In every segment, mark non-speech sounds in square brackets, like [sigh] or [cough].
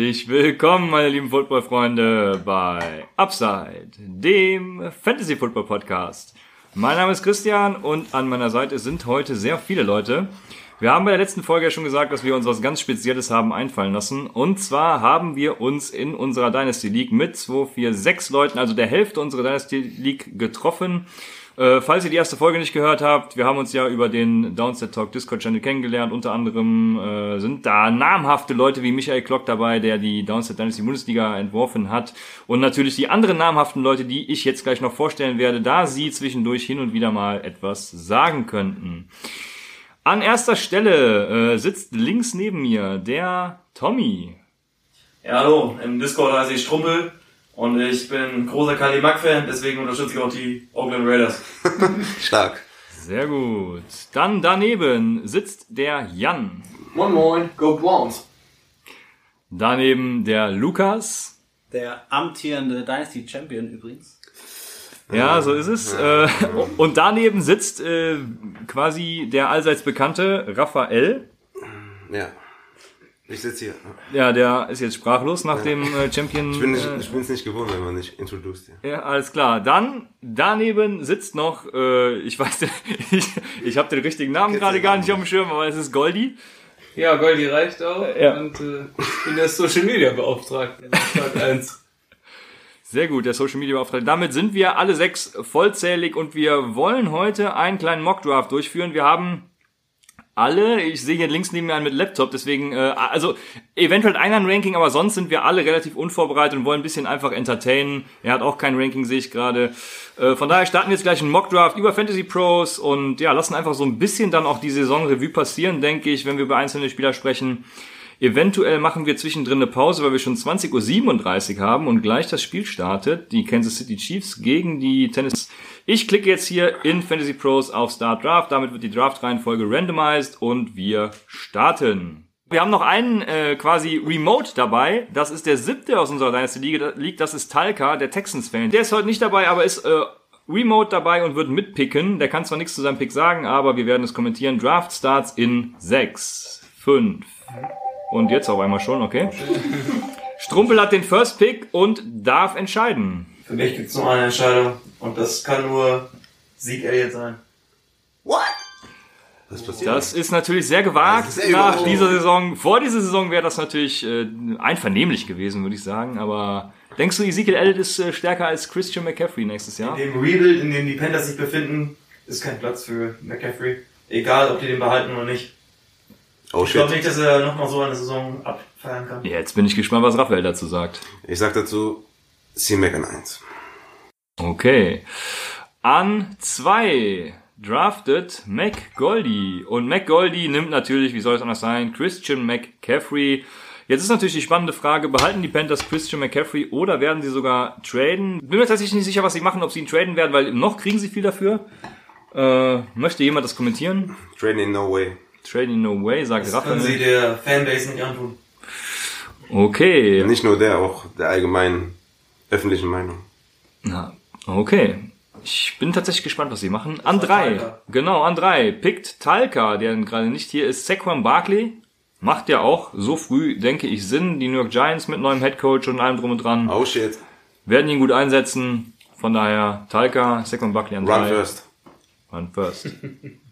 Herzlich willkommen, meine lieben Football-Freunde, bei Upside, dem Fantasy-Football-Podcast. Mein Name ist Christian und an meiner Seite sind heute sehr viele Leute. Wir haben bei der letzten Folge ja schon gesagt, dass wir uns was ganz Spezielles haben einfallen lassen. Und zwar haben wir uns in unserer Dynasty League mit 2, 4, 6 Leuten, also der Hälfte unserer Dynasty League getroffen. Äh, falls ihr die erste Folge nicht gehört habt, wir haben uns ja über den Downset Talk Discord Channel kennengelernt. Unter anderem äh, sind da namhafte Leute wie Michael Klock dabei, der die Downset Dynasty Bundesliga entworfen hat. Und natürlich die anderen namhaften Leute, die ich jetzt gleich noch vorstellen werde, da sie zwischendurch hin und wieder mal etwas sagen könnten. An erster Stelle äh, sitzt links neben mir der Tommy. Ja, hallo, im Discord heiße ich Strumpel und ich bin großer Kali Mack-Fan, deswegen unterstütze ich auch die Oakland Raiders. [laughs] Stark. Sehr gut. Dann daneben sitzt der Jan. Moin Moin, Go Browns. Daneben der Lukas. Der amtierende Dynasty Champion übrigens. Ja, so ist es. Äh, und daneben sitzt äh, quasi der allseits bekannte Raphael. Ja. Ich sitze hier. Ja, der ist jetzt sprachlos nach dem äh, Champion. Ich bin nicht, äh, nicht gewohnt, wenn man nicht introduced hier. Ja, alles klar. Dann daneben sitzt noch, äh, ich weiß, [laughs] ich, ich habe den richtigen Namen gerade gar nicht auf dem Schirm, aber es ist Goldi. Ja, Goldi reicht auch. Ja. Und äh, ich bin der Social Media Beauftragte. Tag 1. Sehr gut, der Social Media Beauftragte. Damit sind wir alle sechs vollzählig und wir wollen heute einen kleinen Mock Draft durchführen. Wir haben alle, ich sehe hier links neben mir einen mit Laptop, deswegen, äh, also eventuell einer ein Ranking, aber sonst sind wir alle relativ unvorbereitet und wollen ein bisschen einfach entertainen. Er hat auch kein Ranking, sehe ich gerade. Äh, von daher starten wir jetzt gleich einen Mock Draft über Fantasy Pros und ja, lassen einfach so ein bisschen dann auch die Saison Revue passieren, denke ich, wenn wir über einzelne Spieler sprechen. Eventuell machen wir zwischendrin eine Pause, weil wir schon 20.37 Uhr haben und gleich das Spiel startet. Die Kansas City Chiefs gegen die Tennis. Ich klicke jetzt hier in Fantasy Pros auf Start Draft. Damit wird die Draft-Reihenfolge randomized und wir starten. Wir haben noch einen äh, quasi Remote dabei. Das ist der siebte aus unserer Dynasty League. Das ist Talca, der Texans-Fan. Der ist heute nicht dabei, aber ist äh, Remote dabei und wird mitpicken. Der kann zwar nichts zu seinem Pick sagen, aber wir werden es kommentieren. Draft starts in 6, 5, und jetzt auf einmal schon, okay. Strumpel hat den First Pick und darf entscheiden. Für mich gibt's nur eine Entscheidung und das kann nur Sieg Elliott sein. What? Was passiert? Das ist natürlich sehr gewagt Das nach dieser Saison. Vor dieser Saison wäre das natürlich äh, einvernehmlich gewesen, würde ich sagen. Aber denkst du, Ezekiel Elliott ist äh, stärker als Christian McCaffrey nächstes Jahr? In dem Rebuild, in dem die Panthers sich befinden, ist kein Platz für McCaffrey. Egal, ob die den behalten oder nicht. Oh Ich glaube nicht, dass er nochmal so eine Saison abfeiern kann. Ja, Jetzt bin ich gespannt, was Raphael dazu sagt. Ich sag dazu, C-Mac an 1. Okay. An zwei draftet McGoldy. Und McGoldy nimmt natürlich, wie soll es anders sein, Christian McCaffrey. Jetzt ist natürlich die spannende Frage, behalten die Panthers Christian McCaffrey oder werden sie sogar traden? Bin mir tatsächlich nicht sicher, was sie machen, ob sie ihn traden werden, weil noch kriegen sie viel dafür. Äh, möchte jemand das kommentieren? Trading in no way. Trading in no way, sagt Das können sie Raphael. der Fanbase nicht antun. Okay. Nicht nur der, auch der allgemeinen öffentlichen Meinung. Na, okay. Ich bin tatsächlich gespannt, was sie machen. An war drei. Talca. Genau, an drei. Pickt Talca, der gerade nicht hier ist. Saquon Barkley. Macht ja auch so früh, denke ich, Sinn. Die New York Giants mit neuem Headcoach und allem drum und dran. Oh shit. Werden ihn gut einsetzen. Von daher Talca, Saquon Barkley an Run drei. first. Run first. [laughs]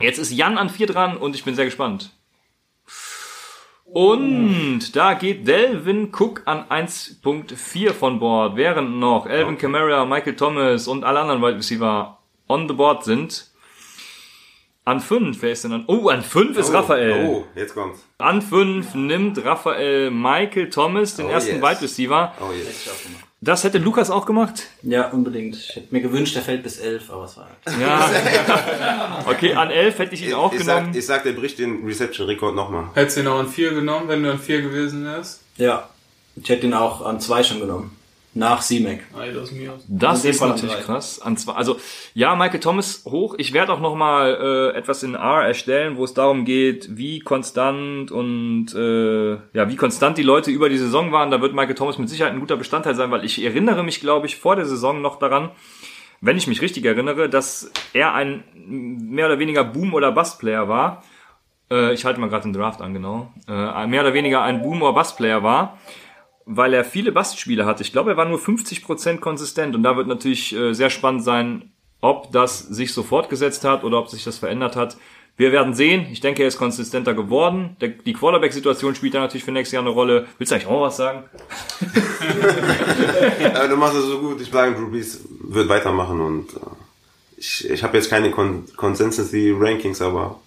Jetzt ist Jan an vier dran und ich bin sehr gespannt. Und da geht Delvin Cook an 1.4 von Bord, während noch Alvin Kamara, Michael Thomas und alle anderen Wide Receiver on the board sind. An 5, wer ist denn an? Oh, an 5 ist Oh, Raphael. Oh, jetzt kommt's. An 5 nimmt Raphael Michael Thomas, den Oh, ersten yes. Wide Receiver. Oh yes. Das hätte Lukas auch gemacht. Ja, unbedingt. Ich hätte mir gewünscht, der fällt bis elf, aber es war halt. Ja. [laughs] Okay, an 11 hätte ich ihn auch ich, genommen. sag, ich sag, der bricht den Reception-Rekord nochmal. Hättest du ihn auch an 4 genommen, wenn du an 4 gewesen wärst? Ja. Ich hätte ihn auch an zwei schon genommen. Nach aus. Das ist natürlich krass. Also ja, Michael Thomas hoch. Ich werde auch noch mal äh, etwas in R erstellen, wo es darum geht, wie konstant und äh, ja, wie konstant die Leute über die Saison waren. Da wird Michael Thomas mit Sicherheit ein guter Bestandteil sein, weil ich erinnere mich, glaube ich, vor der Saison noch daran, wenn ich mich richtig erinnere, dass er ein mehr oder weniger Boom- oder Bust-Player war. äh, ich halte mal gerade den Draft an, genau, äh, mehr oder weniger ein Boom- oder Bass-Player war, weil er viele Bassspiele hatte. Ich glaube, er war nur 50% konsistent und da wird natürlich äh, sehr spannend sein, ob das sich so fortgesetzt hat oder ob sich das verändert hat. Wir werden sehen. Ich denke, er ist konsistenter geworden. Der, die Quarterback-Situation spielt da natürlich für nächstes Jahr eine Rolle. Willst du eigentlich auch was sagen? [laughs] Aber du machst es so gut. Ich sage, Drew Brees wird weitermachen und äh, ich, ich habe jetzt keine Con Consensus Rankings, aber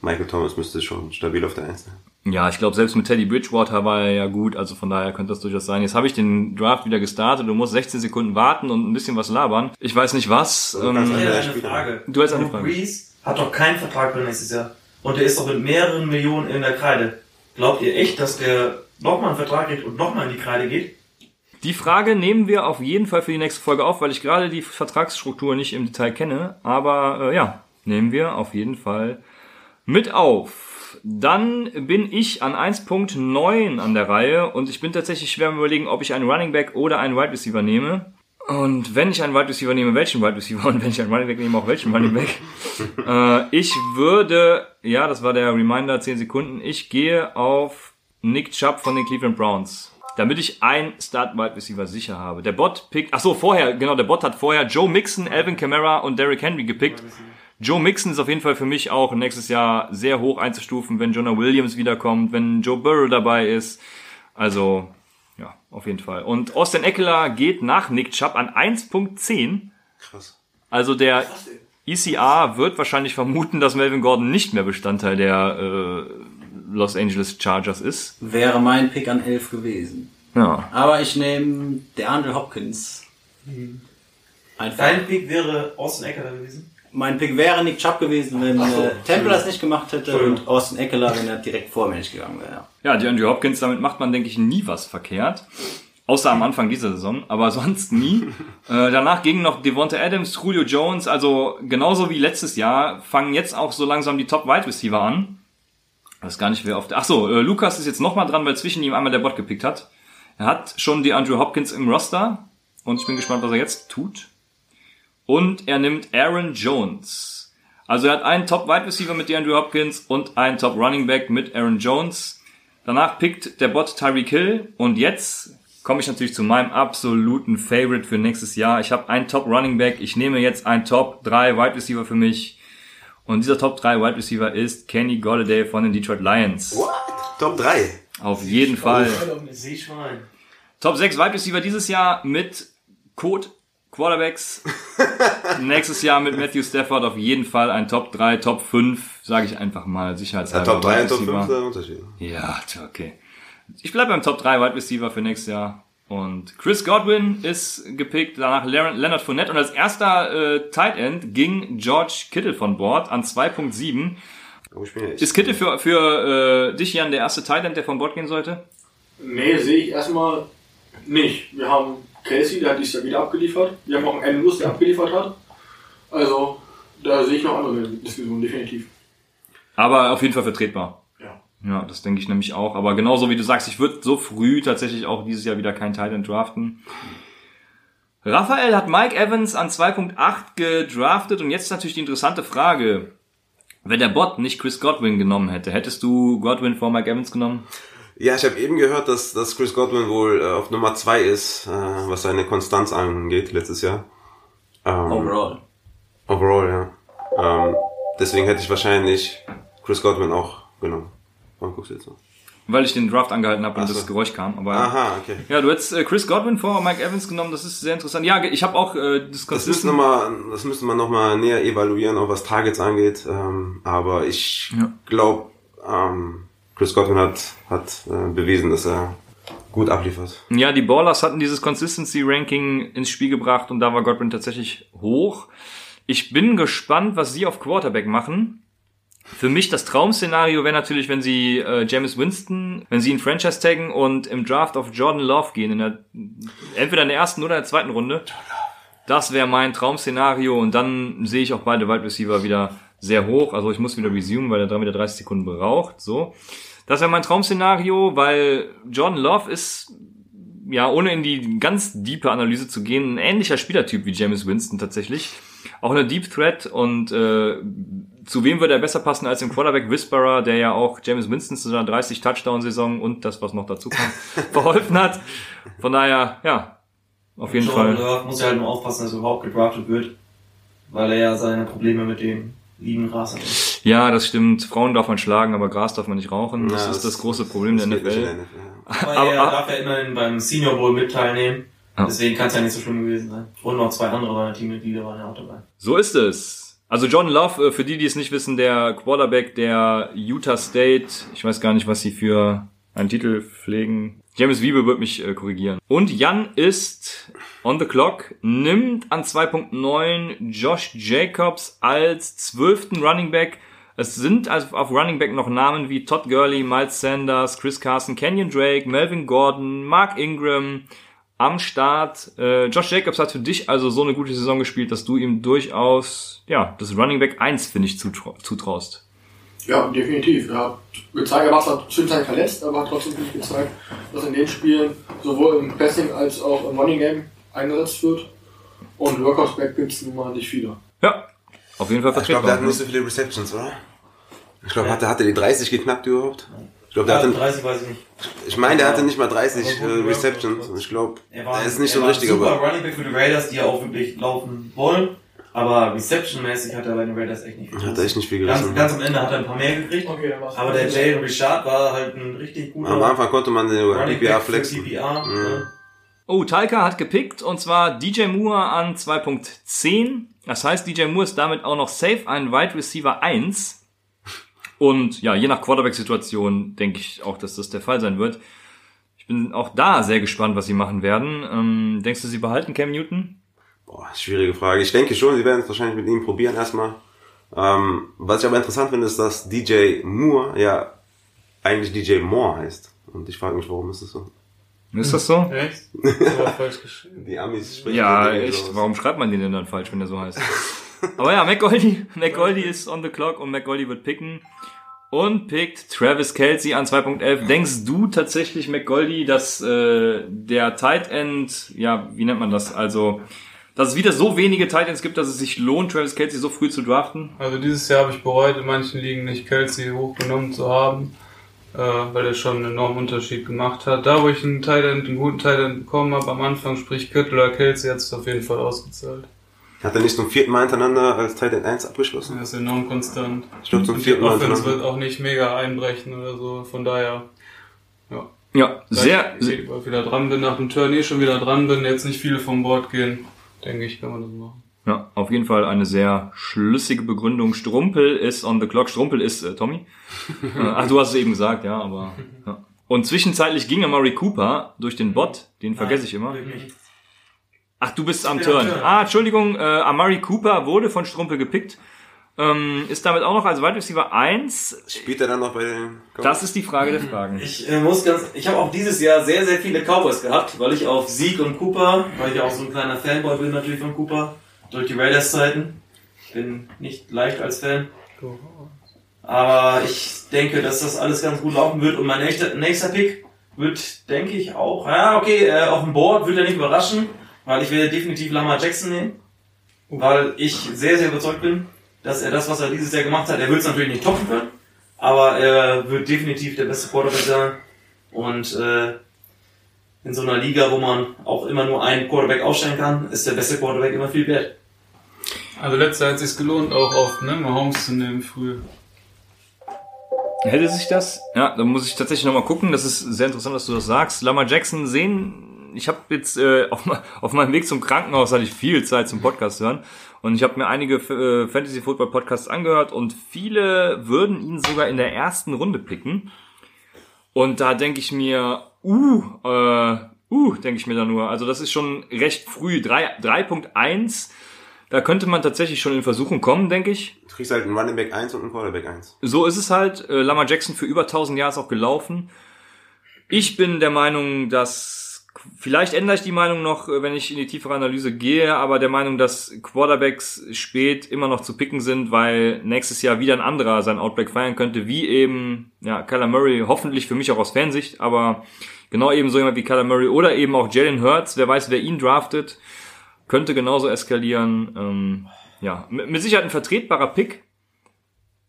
Michael Thomas müsste schon stabil auf der Eins sein. Ja, ich glaube, selbst mit Teddy Bridgewater war er ja gut, also von daher könnte das durchaus sein. Jetzt habe ich den Draft wieder gestartet, du musst 16 Sekunden warten und ein bisschen was labern. Ich weiß nicht was. Du kannst Ähm, eine. Frage. Du hast eine Frage. Brees hat doch keinen Vertrag für nächstes Jahr. Und der ist doch mit mehreren Millionen in der Kreide. Glaubt ihr echt, dass der nochmal einen Vertrag kriegt und nochmal in die Kreide geht? die Frage nehmen wir auf jeden Fall für die nächste Folge auf, weil ich gerade die Vertragsstruktur nicht im Detail kenne. Aber äh, ja, nehmen wir auf jeden Fall mit auf. Dann bin ich an 1.9 an der Reihe und ich bin tatsächlich schwer am überlegen, ob ich einen Running Back oder einen Wide Receiver nehme. Und wenn ich einen Wide Receiver nehme, welchen Wide Receiver [laughs] und wenn ich einen Running Back nehme, auch welchen Running Back. [laughs] äh, ich würde, ja, das war der Reminder, 10 Sekunden, ich gehe auf Nick Chubb von den Cleveland Browns. Damit ich ein Start Wide Receiver sicher habe. Der Bot pickt, ach so, vorher, genau, der Bot hat vorher Joe Mixon, Alvin Kamara und Derrick Henry gepickt. Joe Mixon ist auf jeden Fall für mich auch nächstes Jahr sehr hoch einzustufen, wenn Jonah Williams wiederkommt, wenn Joe Burrow dabei ist. Also, ja, auf jeden Fall. Und Austin Eckler geht nach Nick Chubb an 1.10. Krass. Also der ECR wird wahrscheinlich vermuten, dass Melvin Gordon nicht mehr Bestandteil der äh, Los Angeles Chargers ist. Wäre mein Pick an 11 gewesen. Ja. Aber ich nehme der Andre Hopkins. Einfach. Dein Pick wäre Austin Eckler gewesen. Mein Pick wäre Nick Chubb gewesen, wenn Ach so, äh, Temple das nicht gemacht hätte und Austin Eckler, wenn er direkt vor mir nicht gegangen wäre. Ja, die Andrew Hopkins, damit macht man, denke ich, nie was verkehrt. Außer am Anfang dieser Saison, aber sonst nie. [laughs] äh, danach gingen noch Devonta Adams, Julio Jones, also genauso wie letztes Jahr, fangen jetzt auch so langsam die Top-Wide Receiver an. Ich weiß gar nicht, wer auf der... Ach so, äh, Lukas ist jetzt nochmal dran, weil zwischen ihm einmal der Bot gepickt hat. Er hat schon die Andrew Hopkins im Roster und ich bin gespannt, was er jetzt tut. Und er nimmt Aaron Jones. Also er hat einen Top-Wide Receiver mit DeAndre Hopkins und einen Top-Running Back mit Aaron Jones. Danach pickt der Bot Tyreek Hill und jetzt komme ich natürlich zu meinem absoluten Favorite für nächstes Jahr. Ich habe einen Top Running Back, ich nehme jetzt einen Top 3 Wide Receiver für mich und dieser Top 3 Wide Receiver ist Kenny Golladay von den Detroit Lions. What? Top 3. Auf jeden Fall. Top 6 Wide Receiver dieses Jahr mit Code Quarterbacks. [laughs] Nächstes Jahr mit Matthew Stafford auf jeden Fall ein Top 3, Top 5, sage ich einfach mal, Ja, sicherheitshalber. Top 3 und Top 5 Receiver. ist der Unterschied. Ja, tja, okay. Ich bleibe beim Top 3 Wide Receiver für nächstes Jahr. Und Chris Godwin ist gepickt, danach Leonard Leonard Fournette und als erster äh, Tight End ging George Kittle von Bord an 2.7. Oh, ich bin ja echt. Ist Kittle für, für äh, dich, Jan, der erste Tight End, der von Bord gehen sollte? Nee, sehe ich erstmal nicht. Wir haben Casey, der hat dies Jahr wieder abgeliefert. Wir haben auch einen Andrews, der abgeliefert hat. Also, da sehe ich noch andere Diskussionen, definitiv. Aber auf jeden Fall vertretbar. Ja. Ja, das denke ich nämlich auch. Aber genauso wie du sagst, ich würde so früh tatsächlich auch dieses Jahr wieder kein Tight End draften. Raphael hat Mike Evans an 2.8 gedraftet und jetzt natürlich die interessante Frage. Wenn der Bot nicht Chris Godwin genommen hätte, hättest du Godwin vor Mike Evans genommen? Ja, ich habe eben gehört, dass, dass Chris Godwin wohl äh, auf Nummer 2 ist, äh, was seine Konstanz angeht letztes Jahr. Ähm, Overall. Overall, ja. Ähm, deswegen hätte ich wahrscheinlich Chris Godwin auch genommen. Warum guckst du jetzt noch? Weil ich den Draft angehalten habe und so. das Geräusch kam. Aber Aha, okay. ja, du hättest äh, Chris Godwin vor Mike Evans genommen, das ist sehr interessant. Ja, ich habe auch äh, das Das müsste, noch mal, das müsste man nochmal näher evaluieren, auch was Targets angeht. Ähm, aber ich Ja. glaube, ähm, Chris Godwin hat, hat äh, bewiesen, dass er gut abliefert. Ja, die Ballers hatten dieses Consistency Ranking ins Spiel gebracht und da war Godwin tatsächlich hoch. Ich bin gespannt, was sie auf Quarterback machen. Für mich das Traum-Szenario wäre natürlich, wenn sie äh, James Winston, wenn sie ihn Franchise taggen und im Draft auf Jordan Love gehen, in der, entweder in der ersten oder in der zweiten Runde. Das wäre mein Traum-Szenario und dann sehe ich auch beide Wide Receiver wieder sehr hoch. Also ich muss wieder resume, weil er dann wieder 30 Sekunden braucht. So. Das wäre mein Traum-Szenario, weil Jordan Love ist ja, ohne in die ganz diepe Analyse zu gehen, ein ähnlicher Spielertyp wie James Winston tatsächlich. auch eine Deep Threat und äh, zu wem würde er besser passen als dem Quarterback Whisperer, der ja auch James Winston zu seiner 30 Touchdown-Saison und das, was noch dazu kam, [laughs] verholfen hat. Von daher, ja, auf jeden Jordan Fall. Love muss ja halt nur aufpassen, dass er überhaupt gedraftet wird, weil er ja seine Probleme mit dem lieben Gras hat. Ja, das stimmt. Frauen darf man schlagen, aber Gras darf man nicht rauchen. Das Ja, ist das große Problem der das in NFL. der NFL. Aber, Aber- er darf ja immerhin beim Senior Bowl mit teilnehmen. Ja. Deswegen kann es ja nicht so schlimm gewesen sein. Und noch zwei andere seiner Teammitglieder waren ja auch dabei. So ist es. Also John Love, äh, für die, die es nicht wissen, der Quarterback der Utah State. Ich weiß gar nicht, was sie für einen Titel pflegen. James Wiebe wird mich äh, korrigieren. Und Jan ist on the clock, nimmt an 2.9 Josh Jacobs als zwölften Running Back. Es sind also auf Running Back noch Namen wie Todd Gurley, Miles Sanders, Chris Carson, Kenyon Drake, Melvin Gordon, Mark Ingram am Start. Äh, Josh Jacobs hat für dich also so eine gute Saison gespielt, dass du ihm durchaus ja das Running Back 1 finde ich zutrau zutraust. Ja, definitiv. Er hat gezeigt, er war zwar zwischenzeitlich verletzt, aber hat trotzdem wirklich gezeigt, dass in den Spielen sowohl im Passing als auch im Running Game eingesetzt wird. Und Workhouse Back gibt es nun mal nicht viele. Ja, auf jeden Fall Ich glaube, der vertretbar. hat nicht so viele Receptions, oder? Ich glaube, hatte, hatte die 30 geknackt überhaupt? Ich glaube, der Ja, hatte, 30 weiß ich nicht. ich meine, der hatte nicht mal 30 Aber äh, Receptions. Ich glaube, Er war, er ist nicht er so war ein richtiger super aber Running Back für die Raiders, die ja auch wirklich laufen wollen. Aber Reception-mäßig hat er bei den Raiders echt nicht viel. Hat er echt nicht viel ganz, gerissen. ganz am Ende hat er ein paar mehr gekriegt. Okay. Aber der Jalen Richard war halt ein richtig guter Am Anfang konnte man den Back für flexen. PPR. Mhm. Oh, Talca hat gepickt und zwar DJ Moore an 2.10. Das heißt, DJ Moore ist damit auch noch safe ein Wide Receiver 1. Und ja, je nach Quarterback-Situation denke ich auch, dass das der Fall sein wird. Ich bin auch da sehr gespannt, was sie machen werden. Ähm, denkst du, sie behalten Cam Newton? Boah, schwierige Frage. Ich denke schon, sie werden es wahrscheinlich mit ihm probieren erstmal. Ähm, was ich aber interessant finde, ist, dass DJ Moore ja eigentlich DJ Moore heißt. Und ich frage mich, warum ist das so? Ist das so? Echt? Aber falsch geschrieben. Die Amis sprechen Ja, echt. so aus. Warum schreibt man den denn dann falsch, wenn der so heißt? [laughs] Aber ja, McGoldy, McGoldy ist on the clock und McGoldy wird picken. Und pickt Travis Kelsey an 2.11. Denkst du tatsächlich, McGoldy, dass äh, der Tight End, ja, wie nennt man das? Also, dass es wieder so wenige Tight Ends gibt, dass es sich lohnt, Travis Kelsey so früh zu draften? Also dieses Jahr habe ich bereut, in manchen Ligen nicht Kelsey hochgenommen zu haben, weil er schon einen enormen Unterschied gemacht hat. Da, wo ich einen Thailand, einen guten Thailand bekommen habe, am Anfang, sprich Kittel oder Kelsey, hat es auf jeden Fall ausgezahlt. Hat er nicht zum vierten Mal hintereinander als Tight End 1 abgeschlossen? Er ist enorm konstant. Ich glaube zum die vierten Mal Offense wird auch nicht mega einbrechen oder so, von daher. Ja. Ja, sehr, Da ich wieder dran bin, nach dem Turn eh schon wieder dran bin, jetzt nicht viele vom Bord gehen, denke ich, kann man das machen. Ja, auf jeden Fall eine sehr schlüssige Begründung. Strumpel ist on the clock. Strumpel ist äh, Tommy. [laughs] äh, ach, du hast es eben gesagt, ja, aber. Ja. Und zwischenzeitlich ging Amari Cooper durch den Bot, den vergesse ich immer. Wirklich. Ach, du bist am Turn. Ah, Entschuldigung, äh, Amari Cooper wurde von Strumpel gepickt. Ähm, ist damit auch noch als Wide Receiver 1. Spielt er dann noch bei den Das ist die Frage der Fragen. Ich äh, muss ganz, ich habe auch dieses Jahr sehr, sehr viele Cowboys gehabt, weil ich auf Sieg und Cooper, weil ich auch so ein kleiner Fanboy bin natürlich von Cooper, durch die Raiders-Zeiten. Bin nicht leicht als Fan. Aber ich denke, dass das alles ganz gut laufen wird und mein nächster, nächster Pick wird, denke ich, auch, ja, okay, äh, auf dem Board wird er nicht überraschen, weil ich werde definitiv Lamar Jackson nehmen, weil ich sehr, sehr überzeugt bin, dass er das, was er dieses Jahr gemacht hat, er wird es natürlich nicht toppen können, aber er wird definitiv der beste Quarterback sein und äh, in so einer Liga, wo man auch immer nur einen Quarterback aufstellen kann, ist der beste Quarterback immer viel wert. Also letztes Jahr hat es sich gelohnt, auch auf ne, Mahomes zu nehmen früh. Hätte sich das? Ja, dann muss ich tatsächlich nochmal gucken. Das ist sehr interessant, dass du das sagst. Lamar Jackson sehen. Ich habe jetzt äh, [laughs] auf, auf meinem Weg zum Krankenhaus hatte ich viel Zeit zum Podcast hören und ich habe mir einige äh, Fantasy Football Podcasts angehört und viele würden ihn sogar in der ersten Runde picken. Und da denke ich mir, uh, äh, uh, denke ich mir da nur. Also das ist schon recht früh. Drei- 3.1. Da könnte man tatsächlich schon in Versuchung kommen, denke ich. Du kriegst halt einen Running Back 1 und einen Quarterback 1. So ist es halt. Äh, Lamar Jackson für über 1000 Jahre ist auch gelaufen. Ich bin der Meinung, dass vielleicht ändere ich die Meinung noch, äh, wenn ich in die tiefere Analyse gehe, aber der Meinung, dass Quarterbacks spät immer noch zu picken sind, weil nächstes Jahr wieder ein anderer sein Outback feiern könnte, wie eben ja Kyler Murray, hoffentlich für mich auch aus Fansicht, aber genau eben so jemand wie Kyler Murray oder eben auch Jalen Hurts, wer weiß, wer ihn draftet, könnte genauso eskalieren. Ähm, ja, mit mit Sicherheit ein vertretbarer Pick.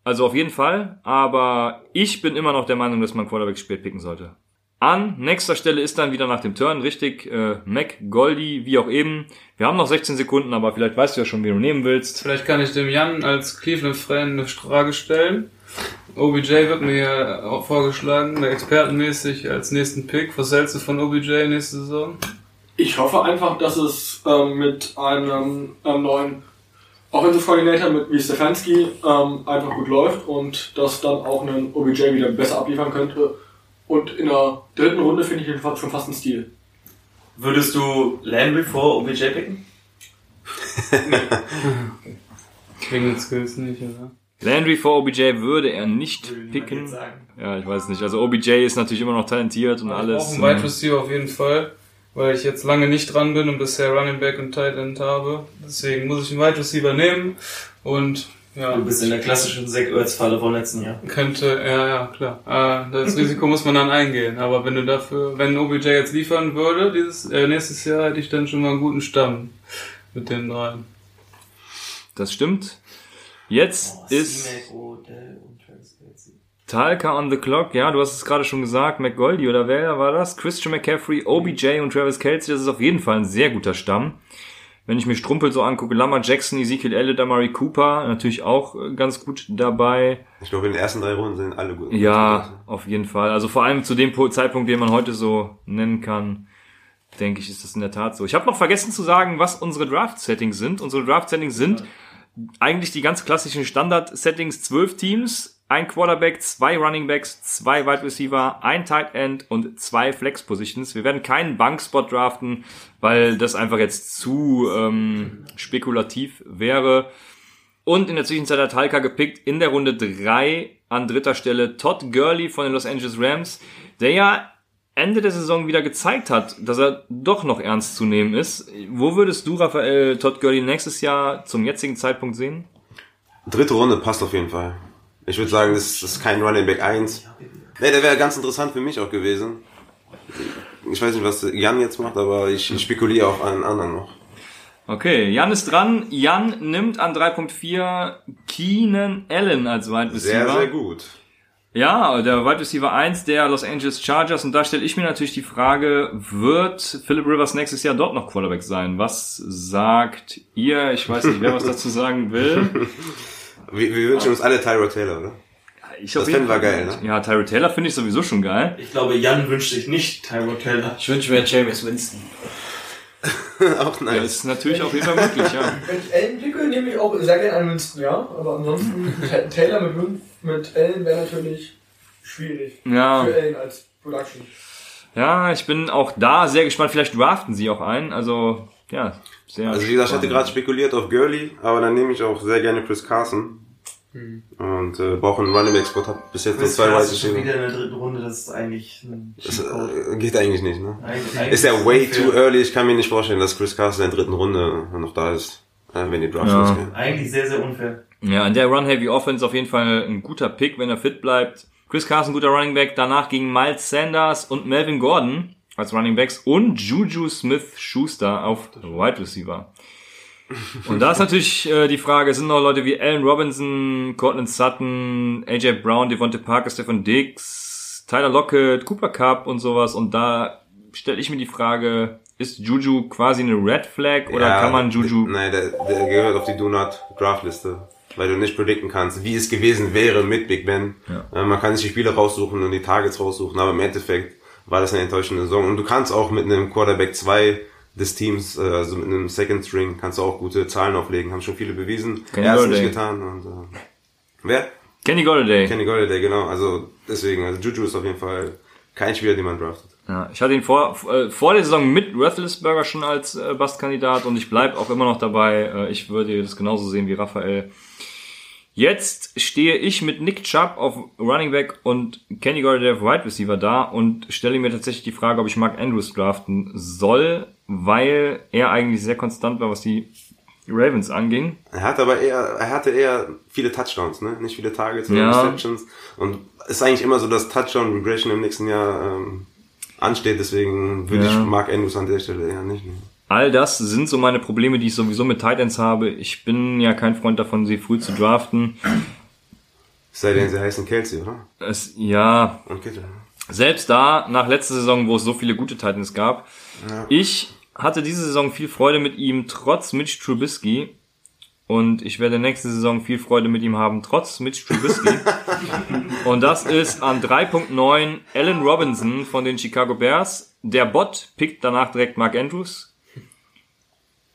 Also auf jeden Fall. Aber ich bin immer noch der Meinung, dass man Quarterback spät picken sollte. An nächster Stelle ist dann wieder nach dem Turn richtig äh, Mac, Goldie, wie auch eben. Wir haben noch 16 Sekunden, aber vielleicht weißt du ja schon, wie du nehmen willst. Vielleicht kann ich dem Jan als Cleveland-Fan eine Frage stellen. OBJ wird mir vorgeschlagen, expertenmäßig als nächsten Pick. Was hältst du von OBJ nächste Saison? Ich hoffe einfach, dass es ähm, mit einem, ähm, neuen Offensive Coordinator mit wie Stefanski ähm, einfach gut läuft und dass dann auch ein OBJ wieder besser abliefern könnte. Und in der dritten Runde finde ich ihn fast- schon fast ein Stil. Würdest du Landry vor OBJ picken? [laughs] Wegen Skills nicht, oder? Landry vor OBJ würde er nicht Würde picken. Ja, ich weiß nicht. Also OBJ ist natürlich immer noch talentiert und Ich alles. brauche einen Wide Receiver auf jeden Fall, weil ich jetzt lange nicht dran bin und bisher Running Back und Tight End habe. Deswegen muss ich einen Wide Receiver nehmen und ja, Du bist in der klassischen Zach Ertz-Falle vom letzten Jahr. könnte, ja, ja, klar. Äh, das Risiko muss man dann eingehen. Aber wenn du dafür, wenn OBJ jetzt liefern würde, dieses äh, nächstes Jahr hätte ich dann schon mal einen guten Stamm mit den dreien. Das stimmt. Jetzt Oh, ist C-Mac, Odell und Travis Kelce. Talca on the clock. Ja, du hast es gerade schon gesagt. McGoldie oder wer war das? Christian McCaffrey, OBJ und Travis Kelsey. Das ist auf jeden Fall ein sehr guter Stamm. Wenn ich mir Strumpel so angucke, Lamar Jackson, Ezekiel Elliott, Amari Cooper, natürlich auch äh, ganz gut dabei. Ich glaube, in den ersten drei Runden sind alle gut. Ja, auf jeden Fall. Also vor allem zu dem Zeitpunkt, den man heute so nennen kann, denke ich, ist das in der Tat so. Ich habe noch vergessen zu sagen, was unsere Draft-Settings sind. Unsere Draft-Settings sind eigentlich die ganz klassischen Standard-Settings. Zwölf Teams, ein Quarterback, zwei Running Backs, zwei Wide Receiver, ein Tight End und zwei Flex-Positions. Wir werden keinen Bankspot draften, weil das einfach jetzt zu ähm, spekulativ wäre. Und in der Zwischenzeit hat Halka gepickt in der Runde drei an dritter Stelle Todd Gurley von den Los Angeles Rams, der ja Ende der Saison wieder gezeigt hat, dass er doch noch ernst zu nehmen ist. Wo würdest du, Raphael, Todd Gurley nächstes Jahr zum jetzigen Zeitpunkt sehen? Dritte Runde passt auf jeden Fall. Ich würde sagen, das ist kein Running Back 1. Nee, der wäre ganz interessant für mich auch gewesen. Ich weiß nicht, was Jan jetzt macht, aber ich, ich spekuliere auf einen anderen noch. Okay, Jan ist dran. Jan nimmt an 3.4 Keenan Allen als Wide Receiver. Sehr, sehr gut. Ja, der Wide Receiver 1 der Los Angeles Chargers. Und da stelle ich mir natürlich die Frage, wird Philip Rivers nächstes Jahr dort noch Quarterback sein? Was sagt ihr? Ich weiß nicht, wer was dazu sagen will. [laughs] Wir, wir wünschen uns alle Tyrod Taylor, oder? Ich Das fänden wir geil, ne? Ja, Tyrod Taylor finde ich sowieso schon geil. Ich glaube, Jan wünscht sich nicht Tyrod Taylor. Ich wünsche mir James Winston. [laughs] auch Das nice. ist natürlich auf jeden Fall möglich, ja. [laughs] Wenn ich Allen picke, nehme ich auch sehr gerne einen Winston, ja. Aber ansonsten, [laughs] Taylor mit, mit Allen wäre natürlich schwierig. Ja. Für Allen als Production. Ja, ich bin auch da sehr gespannt. Vielleicht draften sie auch ein. Also, ja, sehr Also wie gesagt, ich hatte gerade spekuliert auf Gurley, aber dann nehme ich auch sehr gerne Chris Carson. Und äh, brauche einen Running Back Spot, hab bis jetzt nur zwei Wide Receiver. wieder in der dritten Runde, das ist eigentlich ein Das äh, geht eigentlich nicht, ne? Eigentlich- eigentlich Ist ja way too early, ich kann mir nicht vorstellen, dass Chris Carson in der dritten Runde noch da ist, äh, wenn die Drafts Ja. losgehen. Eigentlich sehr, sehr unfair. Ja, in der Run-Heavy Offense auf jeden Fall ein guter Pick, wenn er fit bleibt. Chris Carson, guter Running Back. Danach gingen Miles Sanders und Melvin Gordon als Running Backs und Juju Smith-Schuster auf Wide Receiver. Und da ist natürlich äh, die Frage, sind noch Leute wie Allen Robinson, Cortland Sutton, AJ Brown, Devontae Parker, Stefan Diggs, Tyler Lockett, Cooper Cup und sowas. Und da stelle ich mir die Frage, ist Juju quasi eine Red Flag oder Ja, kann man Juju... Nein, der, der gehört auf die Do Not Draft Liste, weil du nicht predikten kannst, wie es gewesen wäre mit Big Ben. Ja. Äh, man kann sich die Spiele raussuchen und die Targets raussuchen, aber im Endeffekt war das eine enttäuschende Saison. Und du kannst auch mit einem Quarterback 2 des Teams, äh, also mit einem Second String, kannst du auch gute Zahlen auflegen, haben schon viele bewiesen. Kenny er hat es nicht getan. Und, äh, wer? Kenny Golladay. Kenny Golladay, genau. Also deswegen, also Juju ist auf jeden Fall kein Spieler, den man draftet. Ja, ich hatte ihn vor, äh, vor der Saison mit Roethlisberger schon als äh, Bastkandidat und ich bleib auch immer noch dabei. Äh, ich würde das genauso sehen wie Raphael. Jetzt stehe ich mit Nick Chubb auf Running Back und Kenny Golladay auf Wide Receiver da und stelle mir tatsächlich die Frage, ob ich Mark Andrews draften soll, weil er eigentlich sehr konstant war, was die Ravens anging. Er hat aber eher, er hatte eher viele Touchdowns, ne? Nicht viele Targets oder Ja. Receptions. Und es ist eigentlich immer so, dass Touchdown Regression im nächsten Jahr ähm, ansteht, deswegen würde Ja. ich Mark Andrews an der Stelle eher nicht nehmen. All das sind so meine Probleme, die ich sowieso mit Titans habe. Ich bin ja kein Freund davon, sie früh zu draften. Sei denn, sie heißen Kelsey, oder? Es, ja, Und Kittel. selbst da, nach letzter Saison, wo es so viele gute Titans gab, ich hatte diese Saison viel Freude mit ihm, trotz Mitch Trubisky. Und ich werde nächste Saison viel Freude mit ihm haben, trotz Mitch Trubisky. [laughs] und das ist an 3.9 Allen Robinson von den Chicago Bears. Der Bot pickt danach direkt Mark Andrews.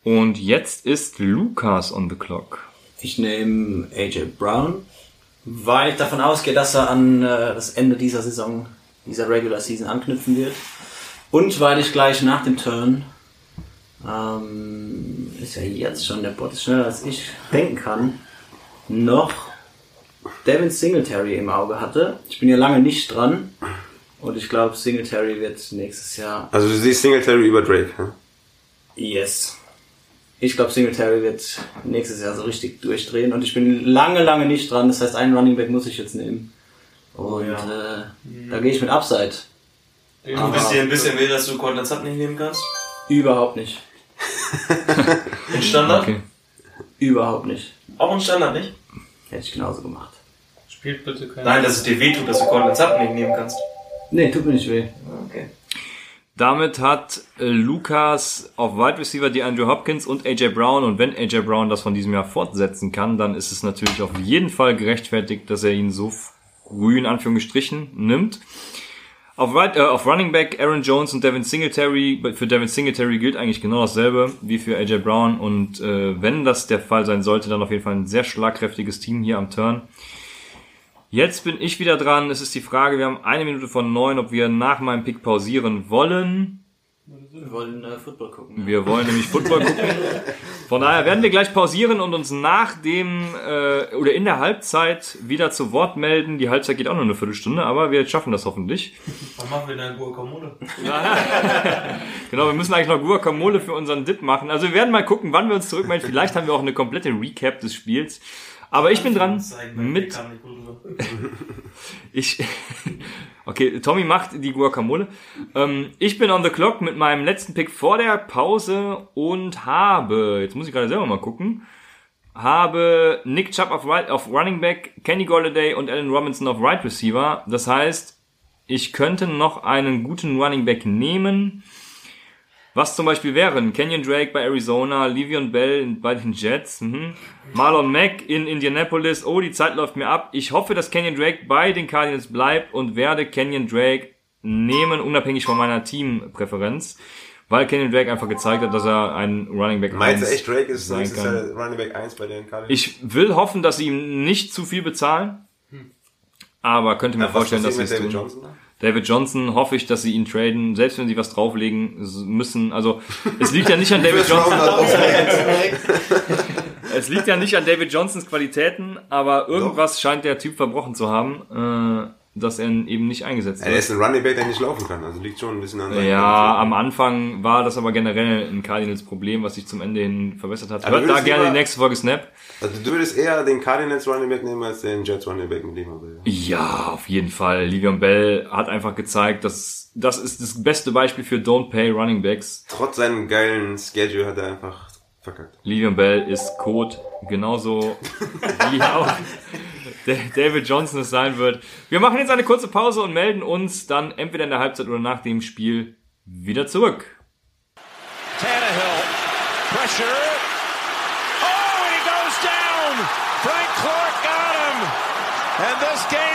Und jetzt ist Lukas on the clock. Ich nehme AJ Brown, weil ich davon ausgehe, dass er an äh, das Ende dieser Saison, dieser Regular Season anknüpfen wird. Und weil ich gleich nach dem Turn, ähm, ist ja jetzt schon, der Bot ist schneller als ich denken kann, noch Devin Singletary im Auge hatte. Ich bin ja lange nicht dran. Und ich glaube, Singletary wird nächstes Jahr Also du siehst Singletary über Drake. Hm? Yes. Ich glaube, Singletary wird nächstes Jahr so richtig durchdrehen und ich bin lange, lange nicht dran. Das heißt, einen Running Back muss ich jetzt nehmen. Und ja. äh, da gehe ich mit Upside. Du bist dir ein bisschen weh, dass du Cortland Sutton nicht nehmen kannst? Überhaupt nicht. [laughs] In Standard? Okay. Überhaupt nicht. Auch in Standard nicht? Hätte ich genauso gemacht. Spielt bitte kein. Nein, dass es dir weh tut, dass du Cortland Sutton nicht nehmen kannst. Nee, tut mir nicht weh. Okay. Damit hat äh, Lukas auf Wide Receiver die Andrew Hopkins und AJ Brown. Und wenn AJ Brown das von diesem Jahr fortsetzen kann, dann ist es natürlich auf jeden Fall gerechtfertigt, dass er ihn so früh in Anführungsstrichen nimmt. Auf, right, äh, auf Running Back Aaron Jones und Devin Singletary. Für Devin Singletary gilt eigentlich genau dasselbe wie für AJ Brown. Und äh, wenn das der Fall sein sollte, dann auf jeden Fall ein sehr schlagkräftiges Team hier am Turn. Jetzt bin ich wieder dran. Es ist die Frage, wir haben eine Minute von neun, ob wir nach meinem Pick pausieren wollen. Wir wollen äh, Football gucken. Wir wollen nämlich Football gucken. Von daher werden wir gleich pausieren und uns nach dem äh, oder in der Halbzeit wieder zu Wort melden. Die Halbzeit geht auch nur eine Viertelstunde, aber wir schaffen das hoffentlich. Was machen wir denn Guacamole? [laughs] Genau, wir müssen eigentlich noch Guacamole für unseren Dip machen. Also wir werden mal gucken, wann wir uns zurückmelden. Vielleicht haben wir auch eine komplette Recap des Spiels. Aber ich bin dran mit [laughs] Ich. Okay, Tommy macht die Guacamole. Ähm, ich bin on the clock mit meinem letzten Pick vor der Pause und habe, jetzt muss ich gerade selber mal gucken, habe Nick Chubb auf, right, auf Running Back, Kenny Golladay und Allen Robinson auf Right Receiver. Das heißt, ich könnte noch einen guten Running Back nehmen. Was zum Beispiel wären Kenyon Drake bei Arizona, Livion Bell bei den Jets, mhm. Marlon Mack in Indianapolis. Oh, die Zeit läuft mir ab. Ich hoffe, dass Kenyon Drake bei den Cardinals bleibt und werde Kenyon Drake nehmen, unabhängig von meiner Teampräferenz, weil Kenyon Drake einfach gezeigt hat, dass er ein Running Back Meinst du 1 echt, Drake ist kann. Jahr Running Back 1 bei den Cardinals? Ich will hoffen, dass sie ihm nicht zu viel bezahlen, aber könnte mir Ja, vorstellen, dass sie es tun. Johnson? da? David Johnson hoffe ich, dass sie ihn traden, selbst wenn sie was drauflegen müssen. Also es liegt ja nicht an [laughs] David Johnson. [laughs] Es liegt ja nicht an David Johnsons Qualitäten, aber irgendwas scheint der Typ verbrochen zu haben, äh, dass er eben nicht eingesetzt wird. ist ein Running Back, der nicht laufen kann. Also liegt schon ein bisschen an Ja, am Anfang war das aber generell ein Cardinals Problem, was sich zum Ende hin verbessert hat. Aber Hört da gerne die nächste Folge Snap. Also du würdest eher den Cardinals Running Back nehmen als den Jets Running Back mit dem er will. Ja, auf jeden Fall. Livion Bell hat einfach gezeigt, dass das ist das beste Beispiel für Don't Pay Running Backs. Trotz seinem geilen Schedule hat er einfach verkackt. Livion Bell ist Code, genauso [laughs] wie auch David Johnson es sein wird. Wir machen jetzt eine kurze Pause und melden uns dann entweder in der Halbzeit oder nach dem Spiel wieder zurück. Tannehill. Pressure. Oh, and he goes down. Frank Clark got him. And this game.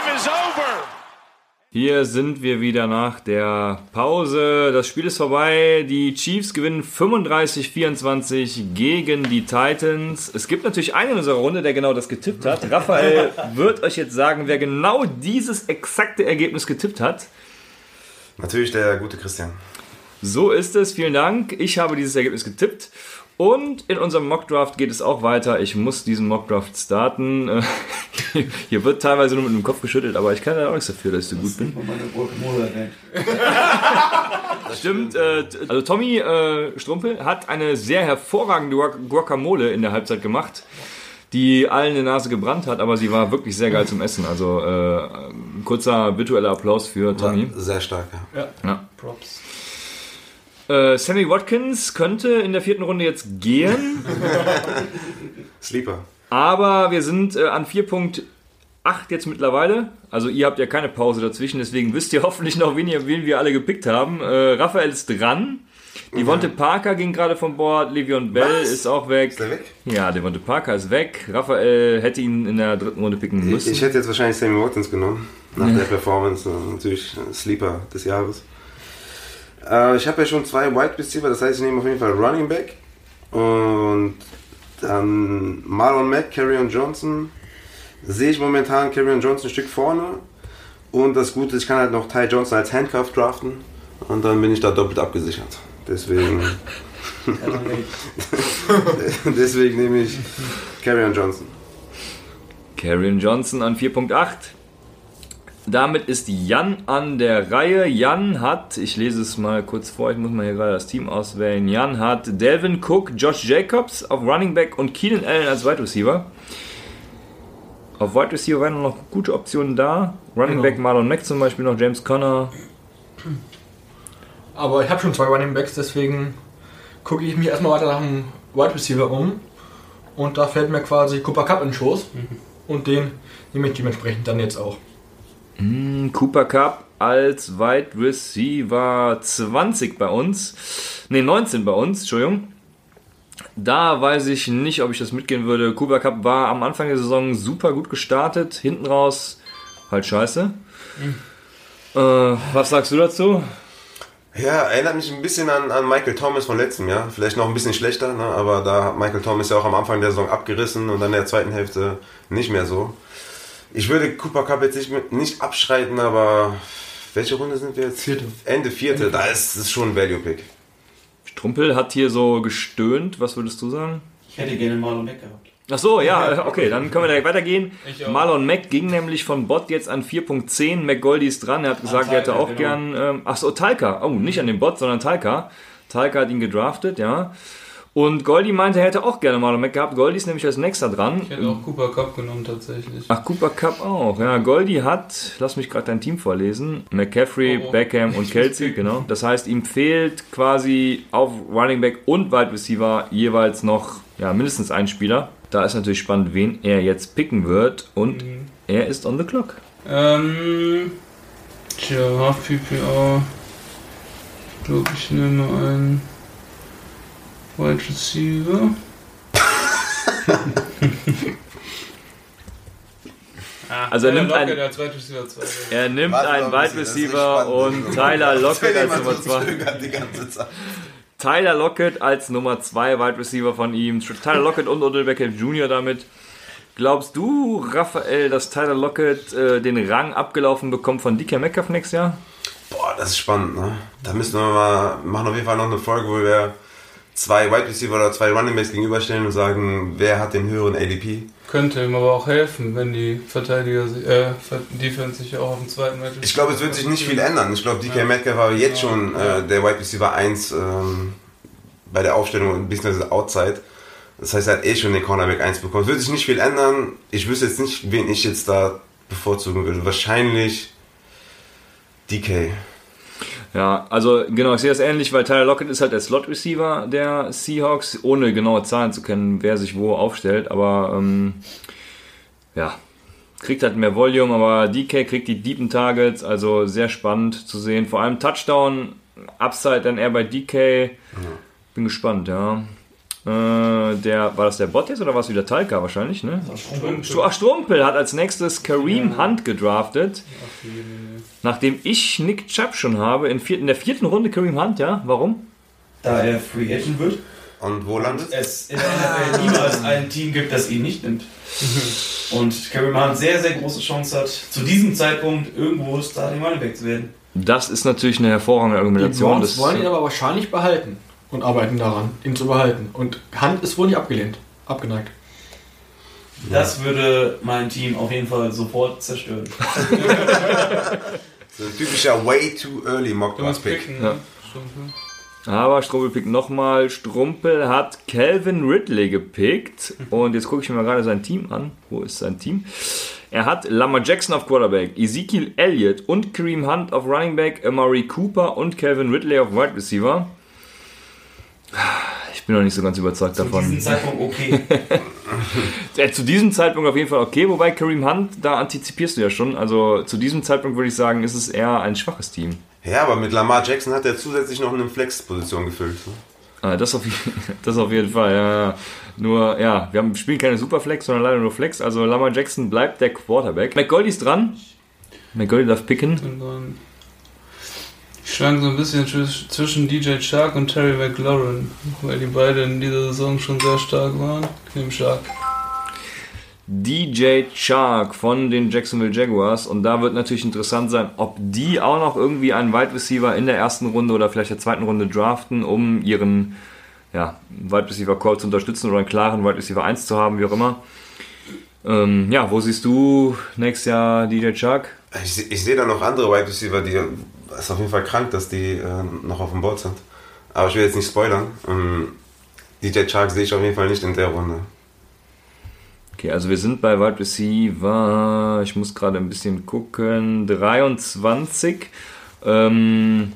Hier sind wir wieder nach der Pause. Das Spiel ist vorbei. Die Chiefs gewinnen 35-24 gegen die Titans. Es gibt natürlich einen in unserer Runde, der genau das getippt hat. Raphael [laughs] wird euch jetzt sagen, wer genau dieses exakte Ergebnis getippt hat. Natürlich der gute Christian. So ist es. Vielen Dank. Ich habe dieses Ergebnis getippt. Und in unserem Mockdraft geht es auch weiter. Ich muss diesen Mockdraft starten. [laughs] Hier wird teilweise nur mit dem Kopf geschüttelt, aber ich kann ja auch nichts dafür, dass ich so gut bin. [laughs] [laughs] Stimmt. Äh, also Tommy äh, Strumpel hat eine sehr hervorragende Guac- Guacamole in der Halbzeit gemacht, die allen in die Nase gebrannt hat, aber sie war wirklich sehr geil zum Essen. Also äh, ein kurzer virtueller Applaus für Tommy. War sehr stark, ja. Ja. Props. Äh, Sammy Watkins könnte in der vierten Runde jetzt gehen, [laughs] Sleeper. aber wir sind äh, an 4.8 jetzt mittlerweile. Also ihr habt ja keine Pause dazwischen, deswegen wisst ihr [laughs] hoffentlich noch, wen, ihr, wen wir alle gepickt haben. Äh, Raphael ist dran. Devonte Parker ging gerade von Bord, Le'Veon Bell Was? ist auch weg. Ist der weg? Ja, Devonte Parker ist weg. Raphael hätte ihn in der dritten Runde picken Ich, müssen. ich hätte jetzt wahrscheinlich Sammy Watkins genommen. Nach der Performance. äh, Natürlich äh, Sleeper des Jahres. Äh, ich habe ja schon zwei Wide Receiver, das heißt, ich nehme auf jeden Fall Running Back. Und dann Marlon Mack, Carrion Johnson. Sehe ich momentan Carrion Johnson ein Stück vorne. Und das Gute, ist, ich kann halt noch Ty Johnson als Handcuff draften. Und dann bin ich da doppelt abgesichert. Deswegen, [laughs] [laughs] deswegen nehme ich Carrion Johnson. Karrion Johnson an 4.8. Damit ist Jan an der Reihe. Jan hat, ich lese es mal kurz vor, ich muss mal hier gerade das Team auswählen. Jan hat Delvin Cook, Josh Jacobs auf Running Back und Keenan Allen als Wide Receiver. Auf Wide Receiver waren noch gute Optionen da. Running Genau. Back Marlon Mack zum Beispiel noch, James Conner. Aber ich habe schon zwei Running Backs, deswegen gucke ich mich erstmal weiter nach einem Wide Receiver um. Und da fällt mir quasi Cooper Cup in den Schoß. Und den nehme ich dementsprechend dann jetzt auch. Hm, Cooper Cup als Wide Receiver 20 bei uns. Ne, 19 bei uns, Entschuldigung. Da weiß ich nicht, ob ich das mitgehen würde. Cooper Cup war am Anfang der Saison super gut gestartet. Hinten raus halt scheiße. Äh, was sagst du dazu? Ja, erinnert mich ein bisschen an, an Michael Thomas von letztem Jahr. Vielleicht noch ein bisschen schlechter, ne? aber da hat Michael Thomas ja auch am Anfang der Saison abgerissen und dann in der zweiten Hälfte nicht mehr so. Ich würde Cooper Cup jetzt nicht, mit- nicht abschreiten, aber welche Runde sind wir jetzt? Vierte. Ende vierte, da ist es schon ein Value-Pick. Strumpel hat hier so gestöhnt. Was würdest du sagen? Ich hätte gerne Marlon Mack gehabt. Ach so, ja, okay, dann können wir direkt weitergehen. Marlon Mack ging nämlich von Bot jetzt an 4.10. McGoldy ist dran. Er hat gesagt, er hätte Talca, auch genau. gern. Ähm, ach so, Talca. Oh, nicht an den Bot, sondern Talca. Talca hat ihn gedraftet, ja. Und Goldi meinte, er hätte auch gerne Marlon Mack gehabt. Goldi ist nämlich als nächster dran. Ich hätte auch Cooper Cup genommen tatsächlich. Ach, Cooper Cup auch. Ja, Goldi hat, lass mich gerade dein Team vorlesen, McCaffrey, Oh, oh. Beckham und [laughs] Kelsey, genau. Das heißt, ihm fehlt quasi auf Running Back und Wide Receiver jeweils noch ja, mindestens ein Spieler. Da ist natürlich spannend, wen er jetzt picken wird. Und er ist on the clock. Ähm, tja, PPA. Ich glaube, ich nehme einen Wide Receiver. Ah, Also er Tyler nimmt Lockett einen- als Wide Receiver 2. Er nimmt Warte einen ein Wide Receiver und Tyler Lockett als Nummer so 2. zögert die ganze Zeit. Tyler Lockett als Nummer 2 Wide Receiver von ihm. Tyler Lockett und Odell Beckham Jr. damit. Glaubst du, Raphael, dass Tyler Lockett äh, den Rang abgelaufen bekommt von DK Metcalf nächstes Jahr? Boah, das ist spannend, ne? Da müssen wir mal, machen auf jeden Fall noch eine Folge, wo wir zwei Wide Receiver oder zwei Running Backs gegenüberstellen und sagen, wer hat den höheren ADP. Könnte ihm aber auch helfen, wenn die Verteidiger, sich- äh, Defense sich auch auf dem zweiten Wide Ich glaube, es wird sich nicht viel ändern. Ich glaube, DK Metcalf war jetzt schon äh, der Wide Receiver 1 ähm, bei der Aufstellung, beziehungsweise Outside. Das heißt, er hat eh schon den Cornerback 1 bekommen. Es wird sich nicht viel ändern. Ich wüsste jetzt nicht, wen ich jetzt da bevorzugen würde. Wahrscheinlich DK. Ja, also genau, ich sehe das ähnlich, weil Tyler Lockett ist halt der Slot-Receiver der Seahawks, ohne genaue Zahlen zu kennen, wer sich wo aufstellt, aber ähm, ja, kriegt halt mehr Volume, aber DK kriegt die deepen Targets, also sehr spannend zu sehen. Vor allem Touchdown, Upside dann eher bei DK. Bin gespannt, ja. Äh, der, war das der Bot jetzt oder war es wieder Talca wahrscheinlich, ne? Stru- Ach, Strumpel hat als nächstes Kareem Hunt gedraftet. Nachdem ich Nick Chubb schon habe, in, vier, in der vierten Runde Kareem Hunt, ja? Warum? Da er Free Agent wird, Und wo landet? es in der NFL niemals ein Team gibt, das ihn nicht nimmt. [laughs] Und Kareem Hunt sehr, sehr große Chance hat, zu diesem Zeitpunkt irgendwo Starting Running Back zu werden. Das ist natürlich eine hervorragende Die Argumentation. Browns Das, wollen ihn aber wahrscheinlich behalten und arbeiten daran, ihn zu behalten. Und Hand ist wohl nicht abgelehnt, abgeneigt. Das würde mein Team auf jeden Fall sofort zerstören. [laughs] So ein typischer way too early Mock Du musst Draft Pick. Ja. ne? Stumpel. aber Strumpel pickt nochmal. Strumpel hat Calvin Ridley gepickt. Und jetzt gucke ich mir mal gerade sein Team an. Wo ist sein Team? Er hat Lamar Jackson auf Quarterback, Ezekiel Elliott und Kareem Hunt auf Running Back, Amari Cooper und Calvin Ridley auf Wide Receiver. Bin noch nicht so ganz überzeugt Zu davon. diesem Zeitpunkt okay. [laughs] Äh, zu diesem Zeitpunkt auf jeden Fall okay, wobei Kareem Hunt, da antizipierst du ja schon. Also zu diesem Zeitpunkt würde ich sagen, ist es eher ein schwaches Team. Ja, aber mit Lamar Jackson hat er zusätzlich noch eine Flex-Position gefüllt. ne? Ah, das, auf, [laughs] das auf jeden Fall, ja, ja. Nur, ja, wir haben, spielen keine Superflex, sondern leider nur Flex. Also Lamar Jackson bleibt der Quarterback. McGoldie ist dran. McGoldie darf picken. Und dann ich schwank so ein bisschen zwisch- zwischen DJ Shark und Terry McLaurin, weil die beiden in dieser Saison schon sehr stark waren. Nehme Shark. DJ Chark von den Jacksonville Jaguars. Und da wird natürlich interessant sein, ob die auch noch irgendwie einen Wide Receiver in der ersten Runde oder vielleicht der zweiten Runde draften, um ihren ja, Wide Receiver Call zu unterstützen oder einen klaren Wide Receiver 1 zu haben, wie auch immer. Ähm, ja, wo siehst du nächstes Jahr DJ Chark? Ich, ich sehe da noch andere Wide Receiver, die ist auf jeden Fall krank, dass die äh, noch auf dem Board sind. Aber ich will jetzt nicht spoilern. Ähm, DJ Chark sehe ich auf jeden Fall nicht in der Runde. Okay, also wir sind bei Wide Receiver, ich muss gerade ein bisschen gucken, 23. Ähm,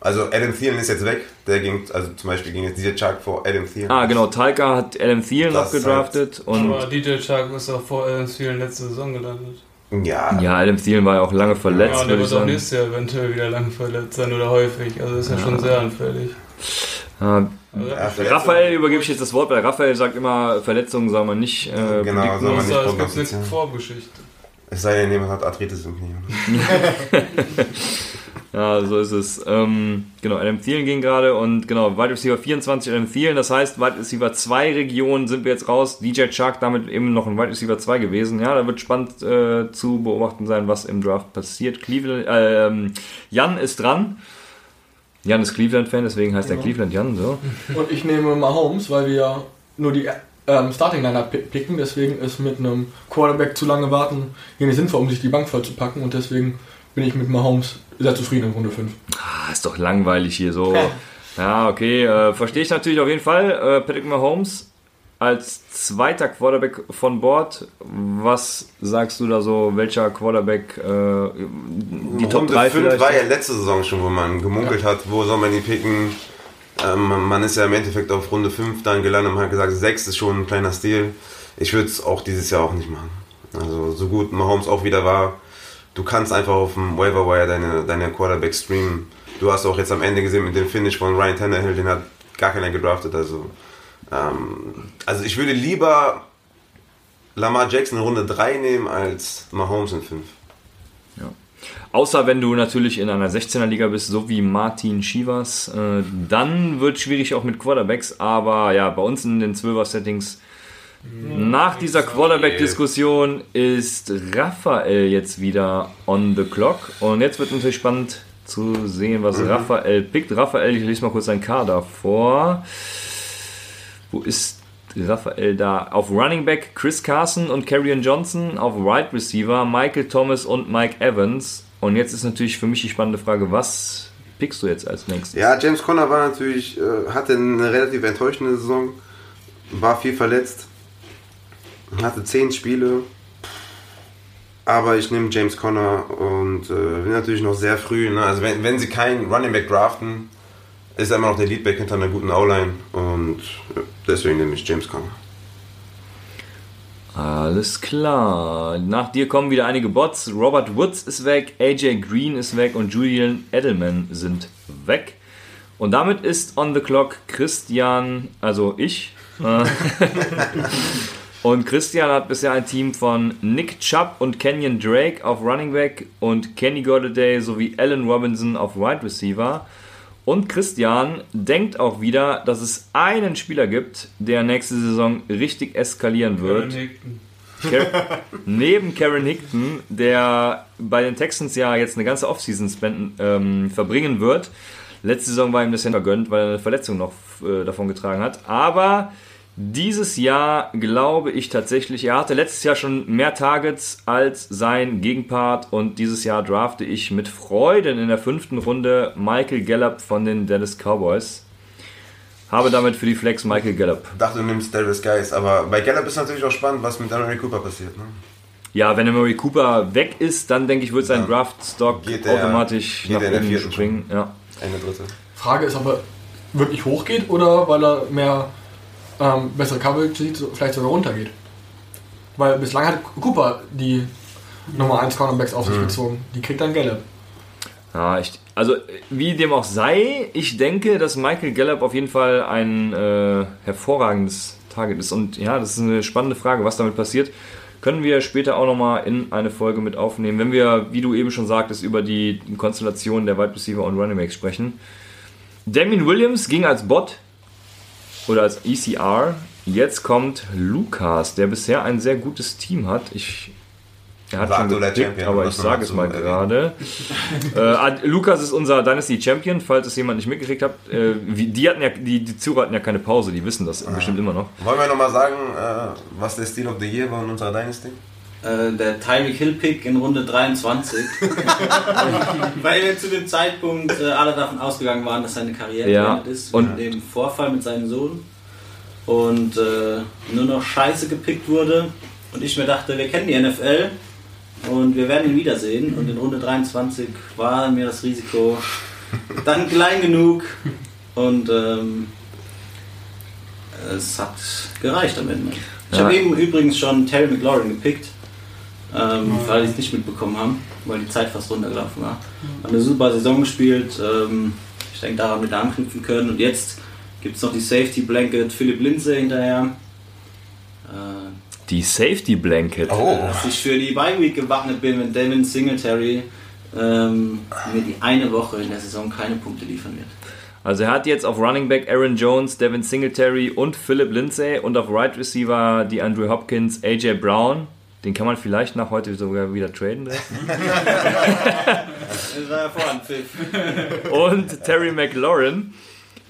Also Adam Thielen ist jetzt weg. Der ging, also zum Beispiel ging jetzt DJ Chark vor Adam Thielen. ah, genau, Talca hat Adam Thielen noch Das ist gedraftet und Aber DJ Shark ist auch vor Adam Thielen letzte Saison gelandet. Ja, ja, Adam Thielen war ja auch lange verletzt, ja, der wird auch nächstes Jahr eventuell wieder lange verletzt sein oder häufig. Also ist ja, schon sehr anfällig. Ja, Also, Ja, Raphael übergebe ich jetzt das Wort, weil Raphael sagt immer, Verletzungen soll man nicht äh, Genau, soll man nicht es gibt eine. Vorgeschichte. Es sei denn, jemand hat Arthritis im Knie. [laughs] [laughs] Ja, so ist es. Ähm, genau, Adam Thielen ging gerade und genau, Wide Receiver 24 Adam Thielen, das heißt, Wide Receiver 2 Region sind wir jetzt raus. DJ Chark damit eben noch ein Wide Receiver 2 gewesen. Ja, da wird spannend äh, zu beobachten sein, was im Draft passiert. Cleveland, ähm, Jan ist dran. Jan ist Cleveland-Fan, deswegen heißt er Ja. Cleveland Jan, so. Und ich nehme Mahomes, weil wir nur die ähm, Starting Lineup pi- picken. Deswegen ist mit einem Quarterback zu lange warten hier nicht sinnvoll, um sich die Bank voll zu packen. Und deswegen bin ich mit Mahomes sehr zufrieden in Runde 5. Ah, ist doch langweilig hier so. Ja, okay, äh, verstehe ich natürlich auf jeden Fall. Äh, Patrick Mahomes als zweiter Quarterback von Bord. Was sagst du da so? Welcher Quarterback? Äh, die Top Runde 3 5 vielleicht? war ja letzte Saison schon, wo man gemunkelt hat, wo soll man die picken. Ähm, man ist ja im Endeffekt auf Runde 5 dann gelandet und hat gesagt, 6 ist schon ein kleiner Stil. Ich würde es auch dieses Jahr auch nicht machen. Also so gut Mahomes auch wieder war, du kannst einfach auf dem Waiver Wire deine, deine Quarterback streamen. Du hast auch jetzt am Ende gesehen mit dem Finish von Ryan Tannehill, den hat gar keiner gedraftet. Also, ähm, also ich würde lieber Lamar Jackson in Runde 3 nehmen als Mahomes in 5. Außer wenn du natürlich in einer 16er Liga bist, so wie Martin Schivas, äh, dann wird schwierig auch mit Quarterbacks. Aber ja, bei uns in den 12er Settings nach dieser Quarterback-Diskussion ist Raphael jetzt wieder on the clock. Und jetzt wird natürlich spannend zu sehen, was Raphael pickt. Raphael, ich lese mal kurz seinen Kader vor. Wo ist Raphael da? Auf Running Back Chris Carson und Karrion Johnson. Auf Wide Receiver Michael Thomas und Mike Evans. Und jetzt ist natürlich für mich die spannende Frage, was pickst du jetzt als nächstes? Ja, James Conner war natürlich, äh, hatte eine relativ enttäuschende Saison, war viel verletzt, hatte zehn Spiele, aber ich nehme James Conner und äh, bin natürlich noch sehr früh. Ne? Also wenn, wenn sie keinen Running Back draften, ist er immer noch der Leadback hinter einer guten O-Line und äh, deswegen nehme ich James Conner. Alles klar. Nach dir kommen wieder einige Bots. Robert Woods ist weg, AJ Green ist weg und Julian Edelman sind weg. Und damit ist on the clock Christian, also ich. [laughs] [laughs] Und Christian hat bisher ein Team von Nick Chubb und Kenyon Drake auf Running Back und Kenny Golladay sowie Allen Robinson auf Wide Receiver. Und Christian denkt auch wieder, dass es einen Spieler gibt, der nächste Saison richtig eskalieren wird. Car [laughs] neben Karen Hickton, der bei den Texans ja jetzt eine ganze Offseason spenden, ähm, verbringen wird. Letzte Saison war ihm das ja vergönnt, weil er eine Verletzung noch äh, davon getragen hat. Aber dieses Jahr glaube ich tatsächlich, er hatte letztes Jahr schon mehr Targets als sein Gegenpart und dieses Jahr drafte ich mit Freuden in der fünften Runde Michael Gallup von den Dallas Cowboys. Habe damit für die Flex Michael Gallup. dachte, du nimmst Darius Geis, aber bei Gallup ist natürlich auch spannend, was mit Emery Cooper passiert. Ne? Ja, wenn der Murray Cooper weg ist, dann denke ich, wird sein Ja. Draft-Stock automatisch geht nach oben springen. Ja. Ende dritte. Frage ist aber, wirklich hochgeht oder weil er mehr ähm, bessere Coverage sieht, so- vielleicht sogar runtergeht. Weil bislang hat Cooper die Nummer 1 Cornerbacks auf sich gezogen. Die kriegt dann Gallup. Ja, ich, also wie dem auch sei, ich denke, dass Michael Gallup auf jeden Fall ein äh, hervorragendes Target ist. Und ja, das ist eine spannende Frage, was damit passiert. Können wir später auch nochmal in eine Folge mit aufnehmen, wenn wir, wie du eben schon sagtest, über die Konstellation der Wide Receiver und Running Backs sprechen. Damien Williams ging als Bot oder als ECR. Jetzt kommt Lukas, der bisher ein sehr gutes Team hat. Ich, er hat War schon Champion, aber ich sage es mal gerade. [laughs] äh, Lukas ist unser Dynasty Champion, falls es jemand nicht mitgekriegt hat. Äh, die, hatten ja, die, die Zuhörer hatten ja keine Pause, die wissen das bestimmt immer noch. Wollen wir nochmal sagen, äh, was der Steal of the Year war in unserer Dynasty? Äh, der Tyreek Hill Pick in Runde 23. [laughs] Weil wir zu dem Zeitpunkt äh, alle davon ausgegangen waren, dass seine Karriere Ja, beendet ist. und- mit dem Vorfall mit seinem Sohn. Und äh, nur noch Scheiße gepickt wurde. Und ich mir dachte, wir kennen die NFL und wir werden ihn wiedersehen. Und in Runde 23 war mir das Risiko dann klein genug. Und ähm, es hat gereicht am Ende. Ich Ja. habe eben übrigens schon Terry McLaurin gepickt, ähm, weil die es nicht mitbekommen haben, weil die Zeit fast runtergelaufen war. Hat eine super Saison gespielt. Ähm, ich denke, daran er anknüpfen können. Und jetzt gibt es noch die Safety Blanket Philipp Lindsay hinterher. Äh, Die Safety Blanket. Oh. dass ich für die Bye Week gewappnet bin, wenn Devin Singletary ähm, mir die eine Woche in der Saison keine Punkte liefern wird. Also er hat jetzt auf Running Back Aaron Jones, Devin Singletary und Philip Lindsay und auf Right Receiver die Andrew Hopkins, AJ Brown. Den kann man vielleicht nach heute sogar wieder traden. [laughs] Das war hervorragend, Pfiff. und Terry McLaurin.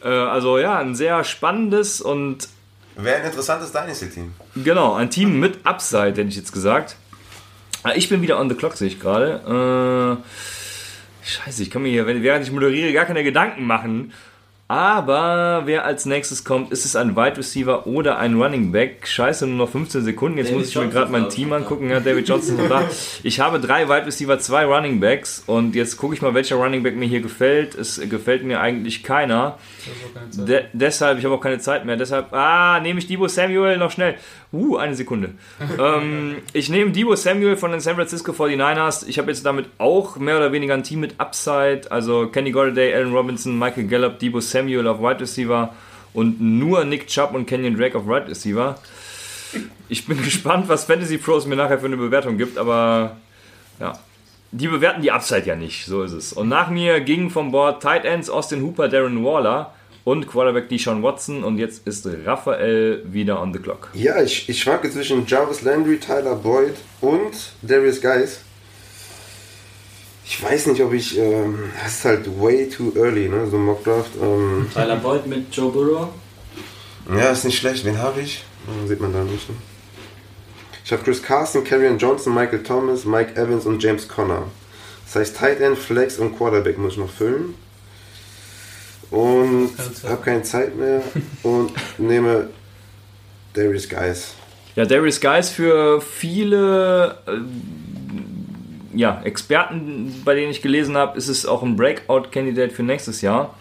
Äh, also ja, ein sehr spannendes und Wäre ein interessantes Dynasty-Team. genau, ein Team mit Upside, hätte ich jetzt gesagt. Ah, Ich bin wieder on the clock, sehe ich gerade. Äh, scheiße, ich kann mir hier, wenn- während ich moderiere, gar keine Gedanken machen. Aber wer als nächstes kommt, ist es ein Wide Receiver oder ein Running Back? Scheiße, nur noch 15 Sekunden. Jetzt David muss ich mir Johnson gerade mein Team angucken. Ja, David Johnson ist da. [laughs] Ich habe drei Wide Receiver, zwei Running Backs. Und jetzt gucke ich mal, welcher Running Back mir hier gefällt. Es gefällt mir eigentlich keiner. De deshalb, ich habe auch keine Zeit mehr. Deshalb, ah, nehme ich Debo Samuel noch schnell. Uh, eine Sekunde. [laughs] ähm, ich nehme Debo Samuel von den San Francisco 49ers. Ich habe jetzt damit auch mehr oder weniger ein Team mit Upside. Also Kenny Golladay, Allen Robinson, Michael Gallup, Debo Samuel auf Wide Receiver und nur Nick Chubb und Kenyon Drake auf Wide Receiver. Ich bin [laughs] gespannt, was Fantasy Pros mir nachher für eine Bewertung gibt, aber ja. Die bewerten die Upside ja nicht, so ist es. Und nach mir gingen vom Board Tight Ends Austin Hooper, Darren Waller und Quarterback Deshaun Watson und jetzt ist Raphael wieder on the clock. Ja, ich, ich schwanke zwischen Jarvis Landry, Tyler Boyd und Darius Guys. Ich weiß nicht, ob ich. Ähm, das ist halt way too early, ne? So ein Mockdraft. Ähm, Tyler Boyd mit Joe Burrow. ja, ist nicht schlecht. Wen habe ich? Hm, Sieht man da nicht. Ne? Ich habe Chris Carson, Karrion Johnson, Michael Thomas, Mike Evans und James Conner. Das heißt, Tight End, Flex und Quarterback muss ich noch füllen. Und habe keine Zeit mehr und nehme Darius Guys. Ja, Darius Guys für viele äh, ja, Experten, bei denen ich gelesen habe, ist es auch ein Breakout-Candidate für nächstes Jahr.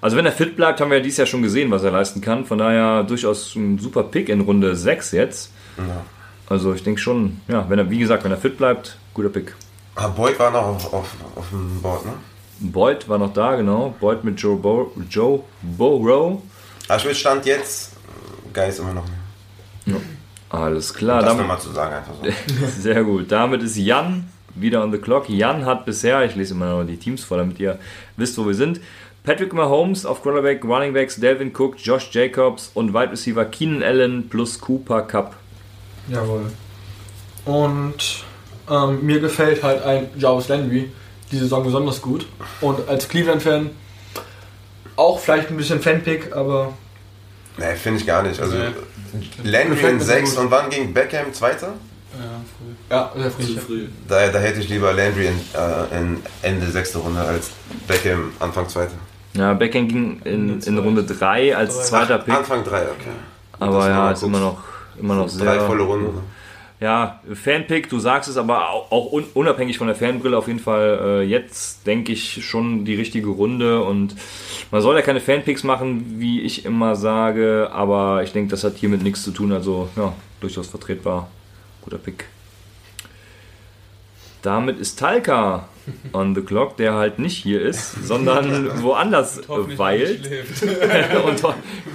Also wenn er fit bleibt, haben wir ja dieses Jahr schon gesehen, was er leisten kann. Von daher durchaus ein super Pick in Runde 6 jetzt. Ja. Also ich denke schon, ja, wenn er, wie gesagt, wenn er fit bleibt, guter Pick. Ah, Boyd war noch auf, auf, auf dem Board, ne? Boyd war noch da, genau. Boyd mit Joe, Bo Joe Burrow. Will Stand jetzt Guys immer noch nehmen. Alles klar. das Damit, nochmal zu sagen, einfach so. [laughs] sehr gut. Damit ist Jan wieder on the clock. Jan hat bisher, ich lese immer noch die Teams vor, damit ihr wisst, wo wir sind. Patrick Mahomes auf Quarterback, Running Backs, Delvin Cook, Josh Jacobs und Wide Receiver Keenan Allen plus Cooper Cup. Jawohl. Und ähm, mir gefällt halt ein Jarvis Landry die Saison besonders gut. Und als Cleveland-Fan auch vielleicht ein bisschen Fanpick, aber Nee, finde ich gar nicht. Also Nee. Landry Gefällt in mir 6 sehr gut. und wann ging Beckham Zweiter? Ja, früh. ja, sehr frisch. früh. Da, da hätte ich lieber Landry in, äh, in Ende sechste Runde als Beckham Anfang zweite. Ja, Beckham ging in, in Runde 3 als Drei. zweiter Pick. Anfang drei, okay. Aber ja, ist immer noch, immer noch Drei sehr. volle Runden. Ja, Fanpick, du sagst es aber au- auch un unabhängig von der Fanbrille auf jeden Fall äh, jetzt, denke ich, schon die richtige Runde und man soll ja keine Fanpicks machen, wie ich immer sage, aber ich denke, das hat hiermit nichts zu tun, also ja, durchaus vertretbar. Guter Pick. Damit ist Talca on the clock, der halt nicht hier ist, sondern [laughs] woanders Hoffentlich weilt. nicht schläft. [laughs] und,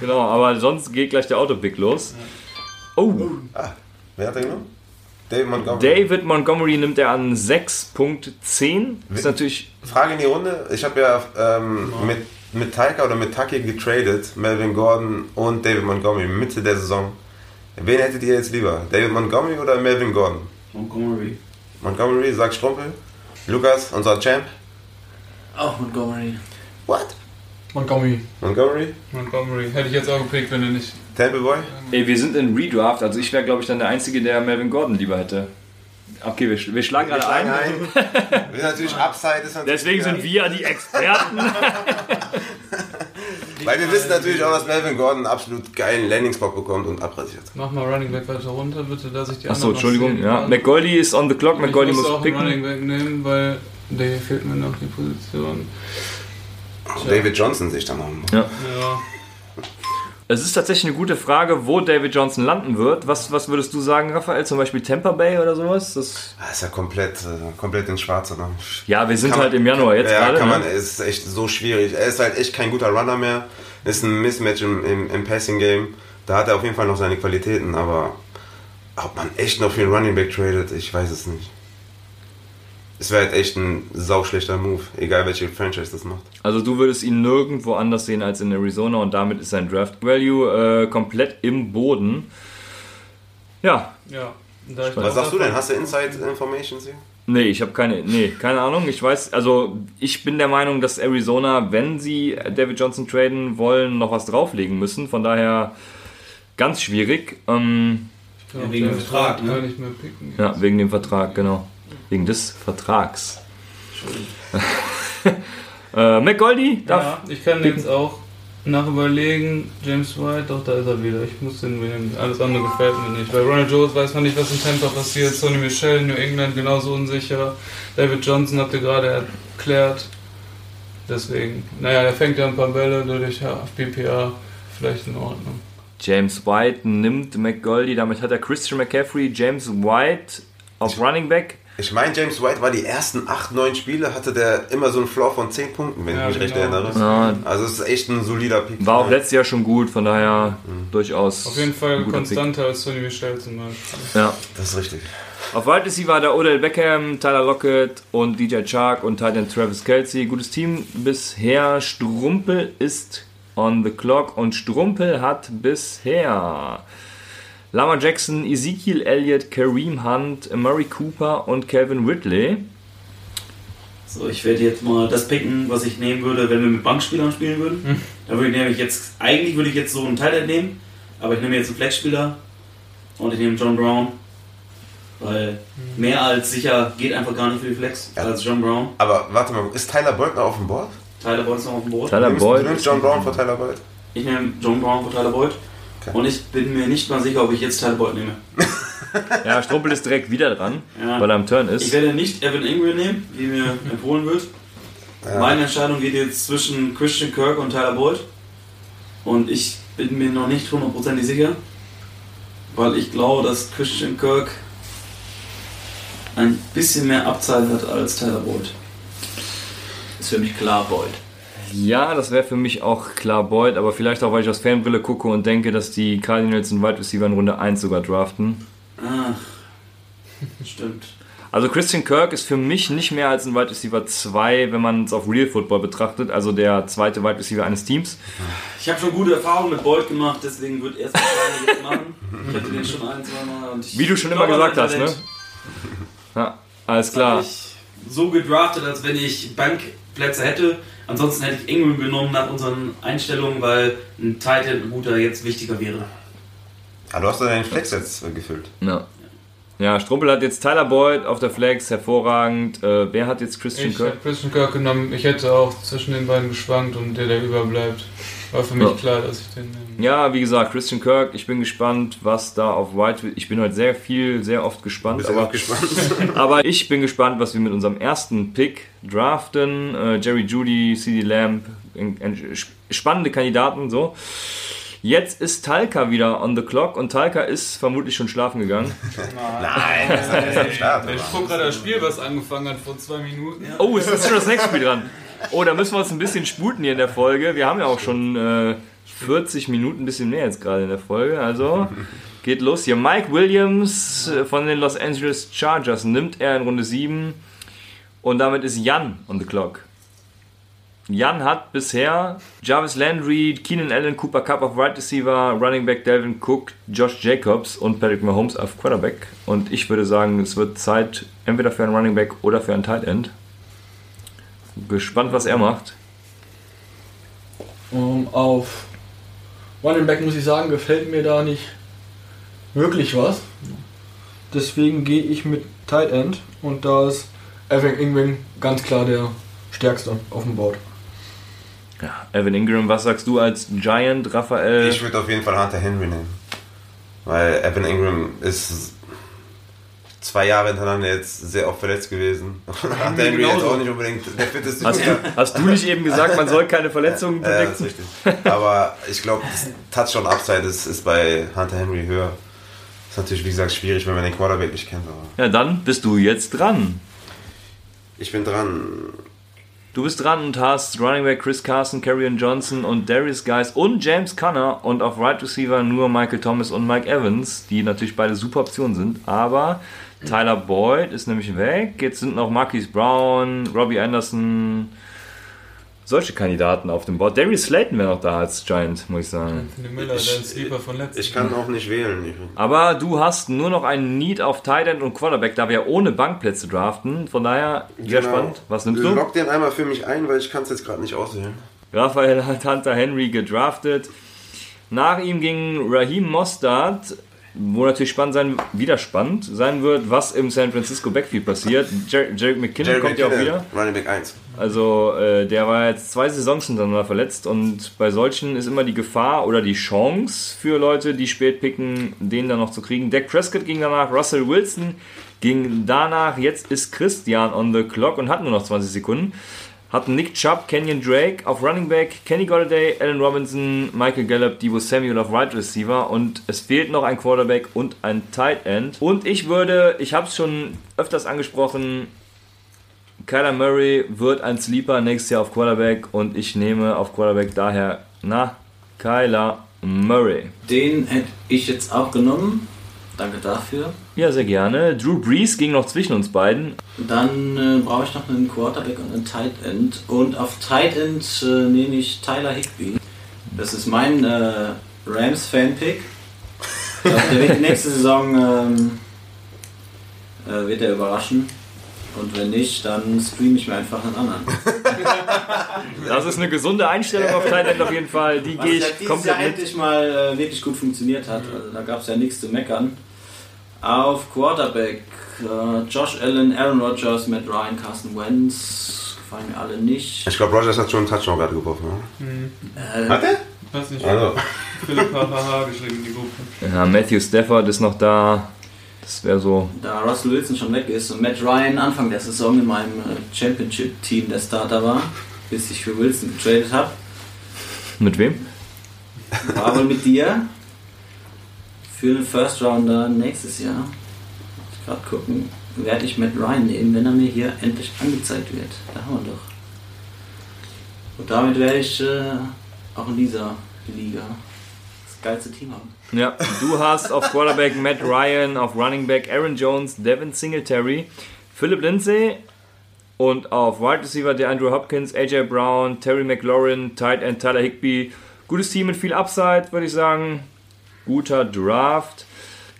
genau, aber sonst geht gleich der Autopick los. Oh, Wer hat er genommen? David Montgomery. David Montgomery nimmt er an 6.10. Ist natürlich. Frage in die Runde. Ich habe ja ähm, mit, mit Taika oder mit Taki getradet, Melvin Gordon und David Montgomery Mitte der Saison. Wen hättet ihr jetzt lieber? David Montgomery oder Melvin Gordon? Montgomery. Montgomery, sagt Strumpel. Lukas, unser Champ. Auch Montgomery. What? Montgomery. Montgomery? Montgomery. Hätte ich jetzt auch gepickt, wenn er nicht. Temple Boy? Ey, wir sind in Redraft, also ich wäre, glaube ich, dann der Einzige, der Melvin Gordon lieber hätte. Okay, wir, sch- wir schlagen Wir gerade schlagen ein. ein. Wir sind natürlich Upside. Ist natürlich Deswegen sind wir die Experten. [laughs] Weil wir wissen natürlich auch, dass Melvin Gordon einen absolut geilen Landing-Spot bekommt und abrasiert. Mach mal Running Back weiter runter, bitte, dass ich die Achso, Entschuldigung. Ja. kann. McGoldy ist on the clock. McGoldy muss muss auch einen Running picken. Back nehmen, weil der fehlt mir noch die Position. David Johnson sich dann noch. Ja. Ja. Es ist tatsächlich eine gute Frage, wo David Johnson landen wird. Was, was würdest du sagen, Raphael? Zum Beispiel Tampa Bay oder sowas? Das, Das ist ja komplett, äh, komplett ins Schwarze. Ne? ja, wir sind Kann man- halt im Januar jetzt ja, gerade. kann man, ne? es ist echt so schwierig. Er ist halt echt kein guter Runner mehr. Ist ein Mismatch im, im, im Passing-Game. Da hat er auf jeden Fall noch seine Qualitäten, aber ob man echt noch für einen Running Back tradet, ich weiß es nicht. Es wäre halt echt ein sauschlechter Move, egal welche Franchise das macht. Also du würdest ihn nirgendwo anders sehen als in Arizona und damit ist sein Draft Value äh, komplett im Boden. Ja, Ja. Was sagst du denn? Hast du Inside Informations hier? nee, ich habe keine, nee, keine Ahnung. Ich weiß, also ich bin der Meinung, dass Arizona, wenn sie David Johnson traden wollen, noch was drauflegen müssen. Von daher ganz schwierig. Ähm, Ich glaub, Ja, wegen dem Vertrag, White ne? Gar nicht mehr picken. ja, wegen dem Vertrag, genau. Wegen des Vertrags. [laughs] äh, McGoldy darf. Ja, ich kann jetzt auch nach überlegen, James White, doch da ist er wieder. Ich muss den nehmen. Alles andere gefällt mir nicht. Bei Ronald Jones weiß man nicht, was in Tampa passiert. Sonny Michel, New England genauso unsicher. David Johnson habt ihr gerade erklärt. Deswegen, naja, der fängt ja ein paar Bälle durch BPA. Vielleicht in Ordnung. James White nimmt McGoldy, damit hat er Christian McCaffrey, James White auf Running Back. Ich meine, James White war die ersten 8, 9 Spiele, hatte der immer so einen Floor von 10 Punkten, wenn Ja, ich mich recht genau. erinnere. Ja, Also es ist echt ein solider Pick. war auch letztes Jahr schon gut, von daher durchaus. Auf jeden Fall konstanter als Sonny Michel zum Beispiel. Pick. Ja. Das ist richtig. Auf Wide Receiver der Odell Beckham, Tyler Lockett und DJ Chark und Titan Travis Kelsey. Gutes Team bisher. Strumpel ist on the clock und Strumpel hat bisher Lama Jackson, Ezekiel Elliott, Kareem Hunt, Murray Cooper und Calvin Ridley. So, ich werde jetzt mal das picken, was ich nehmen würde, wenn wir mit Bankspielern spielen würden. Da würde ich nämlich jetzt, eigentlich würde ich jetzt so einen Teil nehmen, aber ich nehme jetzt einen Flexspieler und ich nehme John Brown. Weil mehr als sicher geht einfach gar nicht für die Flex Ja. als John Brown. Aber warte mal, ist Tyler Boyd noch auf dem Board? Tyler Boyd ist noch auf dem Boot. Tyler Du nimmst- Boyd. Du nimmst John Brown vor Tyler Boyd? Ich nehme John Brown vor Tyler Boyd. Und ich bin mir nicht mal sicher, ob ich jetzt Tyler Boyd nehme. [laughs] Ja, Strumpel ist direkt wieder dran, Ja. weil er am Turn Ich ist. werde nicht Evan Ingram nehmen, wie mir empfohlen wird. Ja. Meine Entscheidung geht jetzt zwischen Christian Kirk und Tyler Boyd. Und ich bin mir noch nicht hundertprozentig sicher, weil ich glaube, dass Christian Kirk ein bisschen mehr Upside hat als Tyler Boyd. Ist für mich klar Boyd. Ja, das wäre für mich auch klar Boyd, aber vielleicht auch, weil ich aus Fanbrille gucke und denke, dass die Cardinals einen Wide Receiver in Runde 1 sogar draften. Ach, [laughs] stimmt. Also Christian Kirk ist für mich nicht mehr als ein Wide Receiver 2, wenn man es auf Real Football betrachtet, also der zweite Wide Receiver eines Teams. Ich habe schon gute Erfahrungen mit Boyd gemacht, deswegen wird er es wahrscheinlich machen. Ich hatte den schon ein, zwei Mal. Und ich Wie du schon immer gesagt hast, ne? Ja, alles Das klar. ich so gedraftet, als wenn ich Bankplätze hätte. Ansonsten hätte ich Ingram genommen nach unseren Einstellungen, weil ein Titan ein guter jetzt wichtiger wäre. Ah, du hast ja deinen Flex jetzt äh, gefüllt. Ja. ja, Strumpel hat jetzt Tyler Boyd auf der Flex, hervorragend. Äh, wer hat jetzt Christian Ich Kirk? Christian Kirk genommen. Ich hätte auch zwischen den beiden geschwankt und der, der überbleibt. War für mich Ja. klar, dass ich den nehme. Ja, wie gesagt, Christian Kirk, ich bin gespannt, was da auf White. Ich bin heute sehr viel, sehr oft gespannt. Bist Aber auch gespannt? [laughs] [laughs] Aber ich bin gespannt, was wir mit unserem ersten Pick draften. Äh, Jerry Judy, CD Lamb, in, in, sp- spannende Kandidaten, so. Jetzt ist Talca wieder on the clock und Talca ist vermutlich schon schlafen gegangen. [laughs] Nein, das ist am Start. Ich guck gerade das Spiel, was angefangen hat vor zwei Minuten. Oh, es ist schon das nächste Spiel dran. Oh, da müssen wir uns ein bisschen sputen hier in der Folge. Wir haben ja auch schon äh, 40 Minuten, ein bisschen mehr jetzt gerade in der Folge. Also geht los hier. Mike Williams äh, von den Los Angeles Chargers nimmt er in Runde 7 und damit ist Jan on the clock. Jan hat bisher Jarvis Landry, Keenan Allen, Cooper Cup auf Right Receiver, Running Back Delvin Cook, Josh Jacobs und Patrick Mahomes auf Quarterback. Und ich würde sagen, es wird Zeit entweder für einen Running Back oder für einen Tight End. Gespannt, was er macht. Ähm, auf Running Back muss ich sagen, gefällt mir da nicht wirklich was. Deswegen gehe ich mit Tight End und da ist Evan Ingram ganz klar der stärkste auf dem Board. Ja, Evan Ingram, was sagst du als Giant, Raphael? Ich würde auf jeden Fall Hunter Henry nehmen. Weil Evan Ingram ist zwei Jahre hintereinander jetzt sehr oft verletzt gewesen. [laughs] Hunter Henry jetzt genauso. auch nicht unbedingt der fitteste hast, Spieler. du, hast du nicht eben gesagt, man soll keine Verletzungen Ja, das ist predikten? richtig. Aber ich glaube, das Touchdown-Upside ist, ist bei Hunter Henry höher. Ist natürlich, wie gesagt, schwierig, wenn man den Quarterback nicht kennt. Aber Ja, dann bist du jetzt dran. ich bin dran. Du bist dran und hast Running Back Chris Carson, Carrion Johnson und Darius Guys und James Conner und auf Right Receiver nur Michael Thomas und Mike Evans, die natürlich beide super Optionen sind. Aber Tyler Boyd ist nämlich weg. Jetzt sind noch Marquise Brown, Robbie Anderson, solche Kandidaten auf dem Board. Darius Slayton wäre noch da als Giant, muss ich sagen. Miller, Ich- Ich kann auch nicht wählen. Aber du hast nur noch einen Need auf Tight End und Quarterback, da wir ohne Bankplätze draften. Von daher, sehr Genau. spannend. Was nimmst du? Lock den einmal für mich ein, weil ich kann es jetzt gerade nicht auswählen. Raphael hat Hunter Henry gedraftet. Nach ihm ging Raheem Mostard, wo natürlich spannend sein, wieder spannend sein wird, was im San Francisco Backfield passiert. Jer Jarek McKinnon Jerry kommt ja auch McKinnon, wieder. Running Back 1. Also äh, der war jetzt zwei Saisons hintereinander verletzt und bei solchen ist immer die Gefahr oder die Chance für Leute, die spät picken, den dann noch zu kriegen. Dak Prescott ging danach, Russell Wilson ging danach, jetzt ist Christian on the clock und hat nur noch 20 Sekunden. Hatten Nick Chubb, Kenyon Drake auf Running Back, Kenny Golladay, Allen Robinson, Michael Gallup, Debo Samuel auf Right Receiver und es fehlt noch ein Quarterback und ein Tight End. Und ich würde, ich habe es schon öfters angesprochen, Kyler Murray wird ein Sleeper nächstes Jahr auf Quarterback und ich nehme auf Quarterback daher, na, Kyler Murray. Den hätte ich jetzt auch genommen. Danke dafür. Ja, sehr gerne. Drew Brees ging noch zwischen uns beiden. Dann äh, brauche ich noch einen Quarterback und einen Tight End. Und auf Tight End äh, nehme ich Tyler Higby. Das ist mein äh, Rams-Fan-Pick. Der wird die nächste Saison ähm, äh, wird er überraschen. Und wenn nicht, dann streame ich mir einfach einen anderen. Das ist eine gesunde Einstellung auf Tight End auf jeden Fall. Die gehe ja ich dieses komplett Jahr mit. endlich mal äh, wirklich gut funktioniert hat. Also, da gab es ja nichts zu meckern. Auf Quarterback äh, Josh Allen, Aaron Rodgers, Matt Ryan, Carson Wentz. Gefallen mir alle nicht. Ich glaube, Rogers hat schon einen Touchdown gerade geworfen. Äh, Ne? Hat er? Weiß nicht, Also, [laughs] Philipp HHH geschrieben in die Gruppe. Ja, Matthew Stafford ist noch da. Das wäre so. da Russell Wilson schon weg ist und Matt Ryan Anfang der Saison in meinem äh, Championship-Team der Starter war, bis ich für Wilson getradet habe, Mit wem? war wohl mit dir für den First Rounder nächstes Jahr. Gerade gucken, werde ich Matt Ryan nehmen, wenn er mir hier endlich angezeigt wird. Da haben wir doch. Und damit werde ich äh, auch in dieser Liga das geilste Team haben. Ja, du hast auf Quarterback Matt Ryan, auf Running Back Aaron Jones, Devin Singletary, Philip Lindsay und auf Wide Receiver der Andrew Hopkins, AJ Brown, Terry McLaurin, Tight End Tyler Higby. Gutes Team mit viel Upside, würde ich sagen. Guter Draft.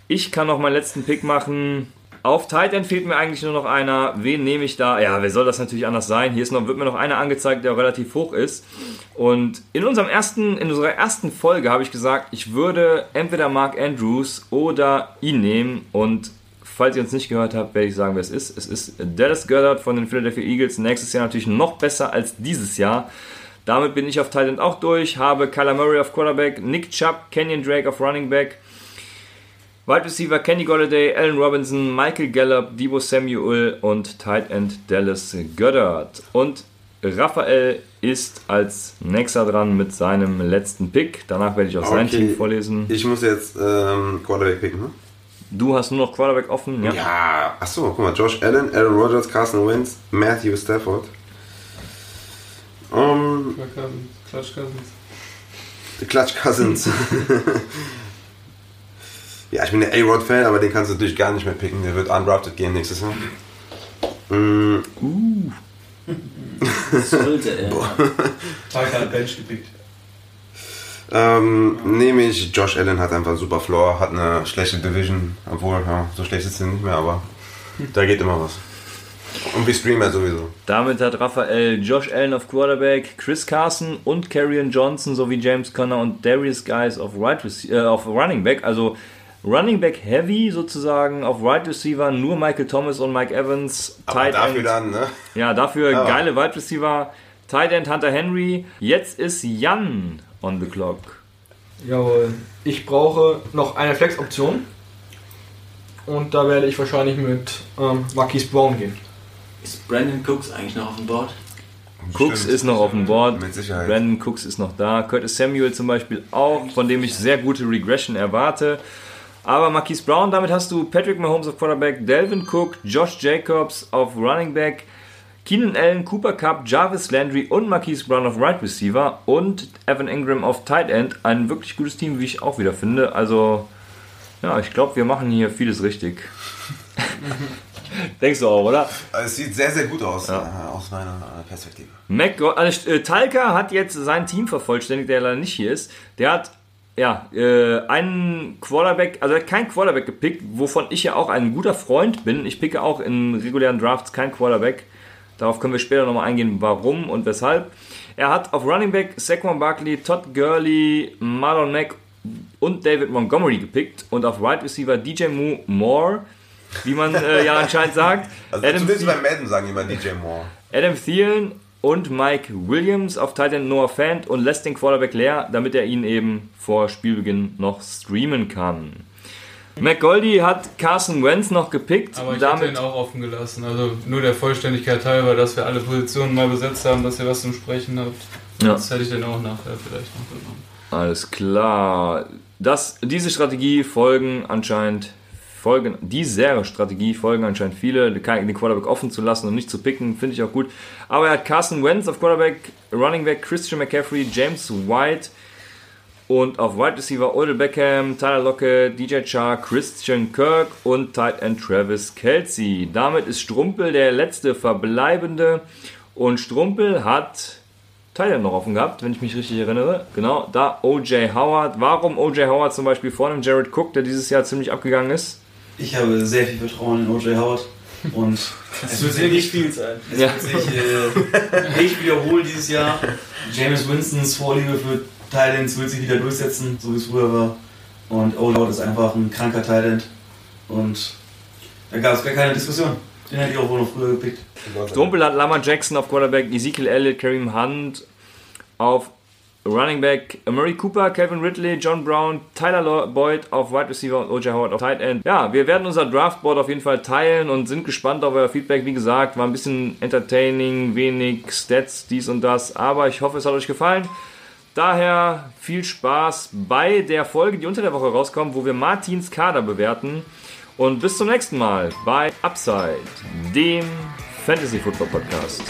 Ich kann noch meinen letzten Pick machen. Auf Tight End fehlt mir eigentlich nur noch einer. Wen nehme ich da? Ja, wer soll das natürlich anders sein? Hier ist noch, wird mir noch einer angezeigt, der relativ hoch ist. Und in unserem ersten, in unserer ersten Folge habe ich gesagt, ich würde entweder Mark Andrews oder ihn nehmen. Und falls ihr uns nicht gehört habt, werde ich sagen, wer es ist. Es ist Dallas Goddard von den Philadelphia Eagles. Nächstes Jahr natürlich noch besser als dieses Jahr. Damit bin ich auf Tight End auch durch. Habe Kyler Murray auf Quarterback, Nick Chubb, Kenyon Drake auf Running Back, Wide Receiver Kenny Golladay, Allen Robinson, Michael Gallup, Debo Samuel und Tight End Dallas Goddard. Und Raphael ist als nächster dran mit seinem letzten Pick. Danach werde ich auch sein Okay. Team vorlesen. Ich muss jetzt ähm, Quarterback picken, ne? Du hast nur noch Quarterback offen, ja? Ja, achso, guck mal, Josh Allen, Aaron Rodgers, Carson Wentz, Matthew Stafford. Um, Cousins, Clutch Cousins. Clutch Cousins. [laughs] ja, ich bin der A-Rod-Fan, aber den kannst du natürlich gar nicht mehr picken. Der wird undrafted gehen nächstes Jahr. Mm, [laughs] Sollte er. Tiger [laughs] hat Bench gepickt. ähm, nehme ich, Josh Allen hat einfach super Floor, hat eine schlechte Division, obwohl, ja, so schlecht ist sie nicht mehr, aber da geht immer was. Und wir streamen ja sowieso. Damit hat Raphael Josh Allen auf Quarterback, Chris Carson und Karrion Johnson sowie James Conner und Darius Guys auf, right äh, auf Running Back. Also Running Back Heavy sozusagen auf Right Receiver, nur Michael Thomas und Mike Evans. Aber Tight dafür End. dann, ne? Ja, dafür Ja. geile Wide Receiver. Tight End Hunter Henry. Jetzt ist Jan on the clock. Jawohl. Ich brauche noch eine Flex-Option. Und da werde ich wahrscheinlich mit ähm, Marquise Brown gehen. Ist Brandon Cooks eigentlich noch auf dem Board? Cooks Stimmt. ist noch auf dem Board. Mit Sicherheit. Brandon Cooks ist noch da. Curtis Samuel zum Beispiel auch, von dem ich sehr gute Regression erwarte. Aber Marquise Brown, damit hast du Patrick Mahomes auf Quarterback, Delvin Cook, Josh Jacobs auf Running Back, Keenan Allen, Cooper Cup, Jarvis Landry und Marquise Brown auf Right Receiver und Evan Ingram auf Tight End. Ein wirklich gutes Team, wie ich auch wieder finde. Also, ja, ich glaube, wir machen hier vieles richtig. [laughs] Denkst du auch, oder? Also es sieht sehr, sehr gut aus, äh, aus meiner äh, Perspektive. Mac, also, äh, Talca hat jetzt sein Team vervollständigt, der leider nicht hier ist. Der hat ja äh, einen Quarterback, also keinen Quarterback gepickt, wovon ich ja auch ein guter Freund bin. Ich picke auch in regulären Drafts keinen Quarterback. Darauf können wir später nochmal eingehen, warum und weshalb. Er hat auf Running Back Saquon Barkley, Todd Gurley, Marlon Mack und David Montgomery gepickt und auf Wide Receiver DJ Moore wie man äh, ja anscheinend sagt. [laughs] Also Adam zumindest Thielen- beim Madden sagen immer DJ Moore. Adam Thielen und Mike Williams auf Titan Noah Fant und lässt den Quarterback leer, damit er ihn eben vor Spielbeginn noch streamen kann. McGoldie hat Carson Wentz noch gepickt. Aber ich hätte ihn damit, auch offen gelassen. Also nur der Vollständigkeit halber, dass wir alle Positionen mal besetzt haben, dass ihr was zum Sprechen habt. Ja. Das hätte ich dann auch nachher vielleicht noch genommen. alles klar. Das, diese Strategie folgen anscheinend folgen, diese Strategie folgen anscheinend viele, den Quarterback offen zu lassen und nicht zu picken, finde ich auch gut. Aber er hat Carson Wentz auf Quarterback, Running Back Christian McCaffrey, James White und auf Wide Receiver Odell Beckham, Tyler Lockett, DJ Chark, Christian Kirk und Tight End Travis Kelsey. Damit ist Strumpel der letzte verbleibende und Strumpel hat Tight noch offen gehabt, wenn ich mich richtig erinnere. Genau, da O.J. Howard. Warum O.J. Howard zum Beispiel vor dem Jared Cook, der dieses Jahr ziemlich abgegangen ist? Ich habe sehr viel Vertrauen in O.J. Howard. Und [laughs] es wird sich nicht viel sein. Es Ja. wird sich äh, nicht wiederholen dieses Jahr. James Winstons Vorliebe für Thailands wird sich wieder durchsetzen, so wie es früher war. Und O.J. Howard ist einfach ein kranker Thailand. Und da gab es gar keine Diskussion. Den hätte ich auch wohl noch früher gepickt. Strumpel hat Lama Jackson auf Quarterback, Ezekiel Elliott, Kareem Hunt auf Running Back, Murray Cooper, Kevin Ridley, John Brown, Tyler Boyd auf Wide Receiver und O.J. Howard auf Tight End. Ja, wir werden unser Draftboard auf jeden Fall teilen und sind gespannt auf euer Feedback. Wie gesagt, war ein bisschen entertaining, wenig Stats, dies und das, aber ich hoffe, es hat euch gefallen. Daher viel Spaß bei der Folge, die unter der Woche rauskommt, wo wir Martins Kader bewerten. Und bis zum nächsten Mal bei Upside, dem Fantasy Football Podcast.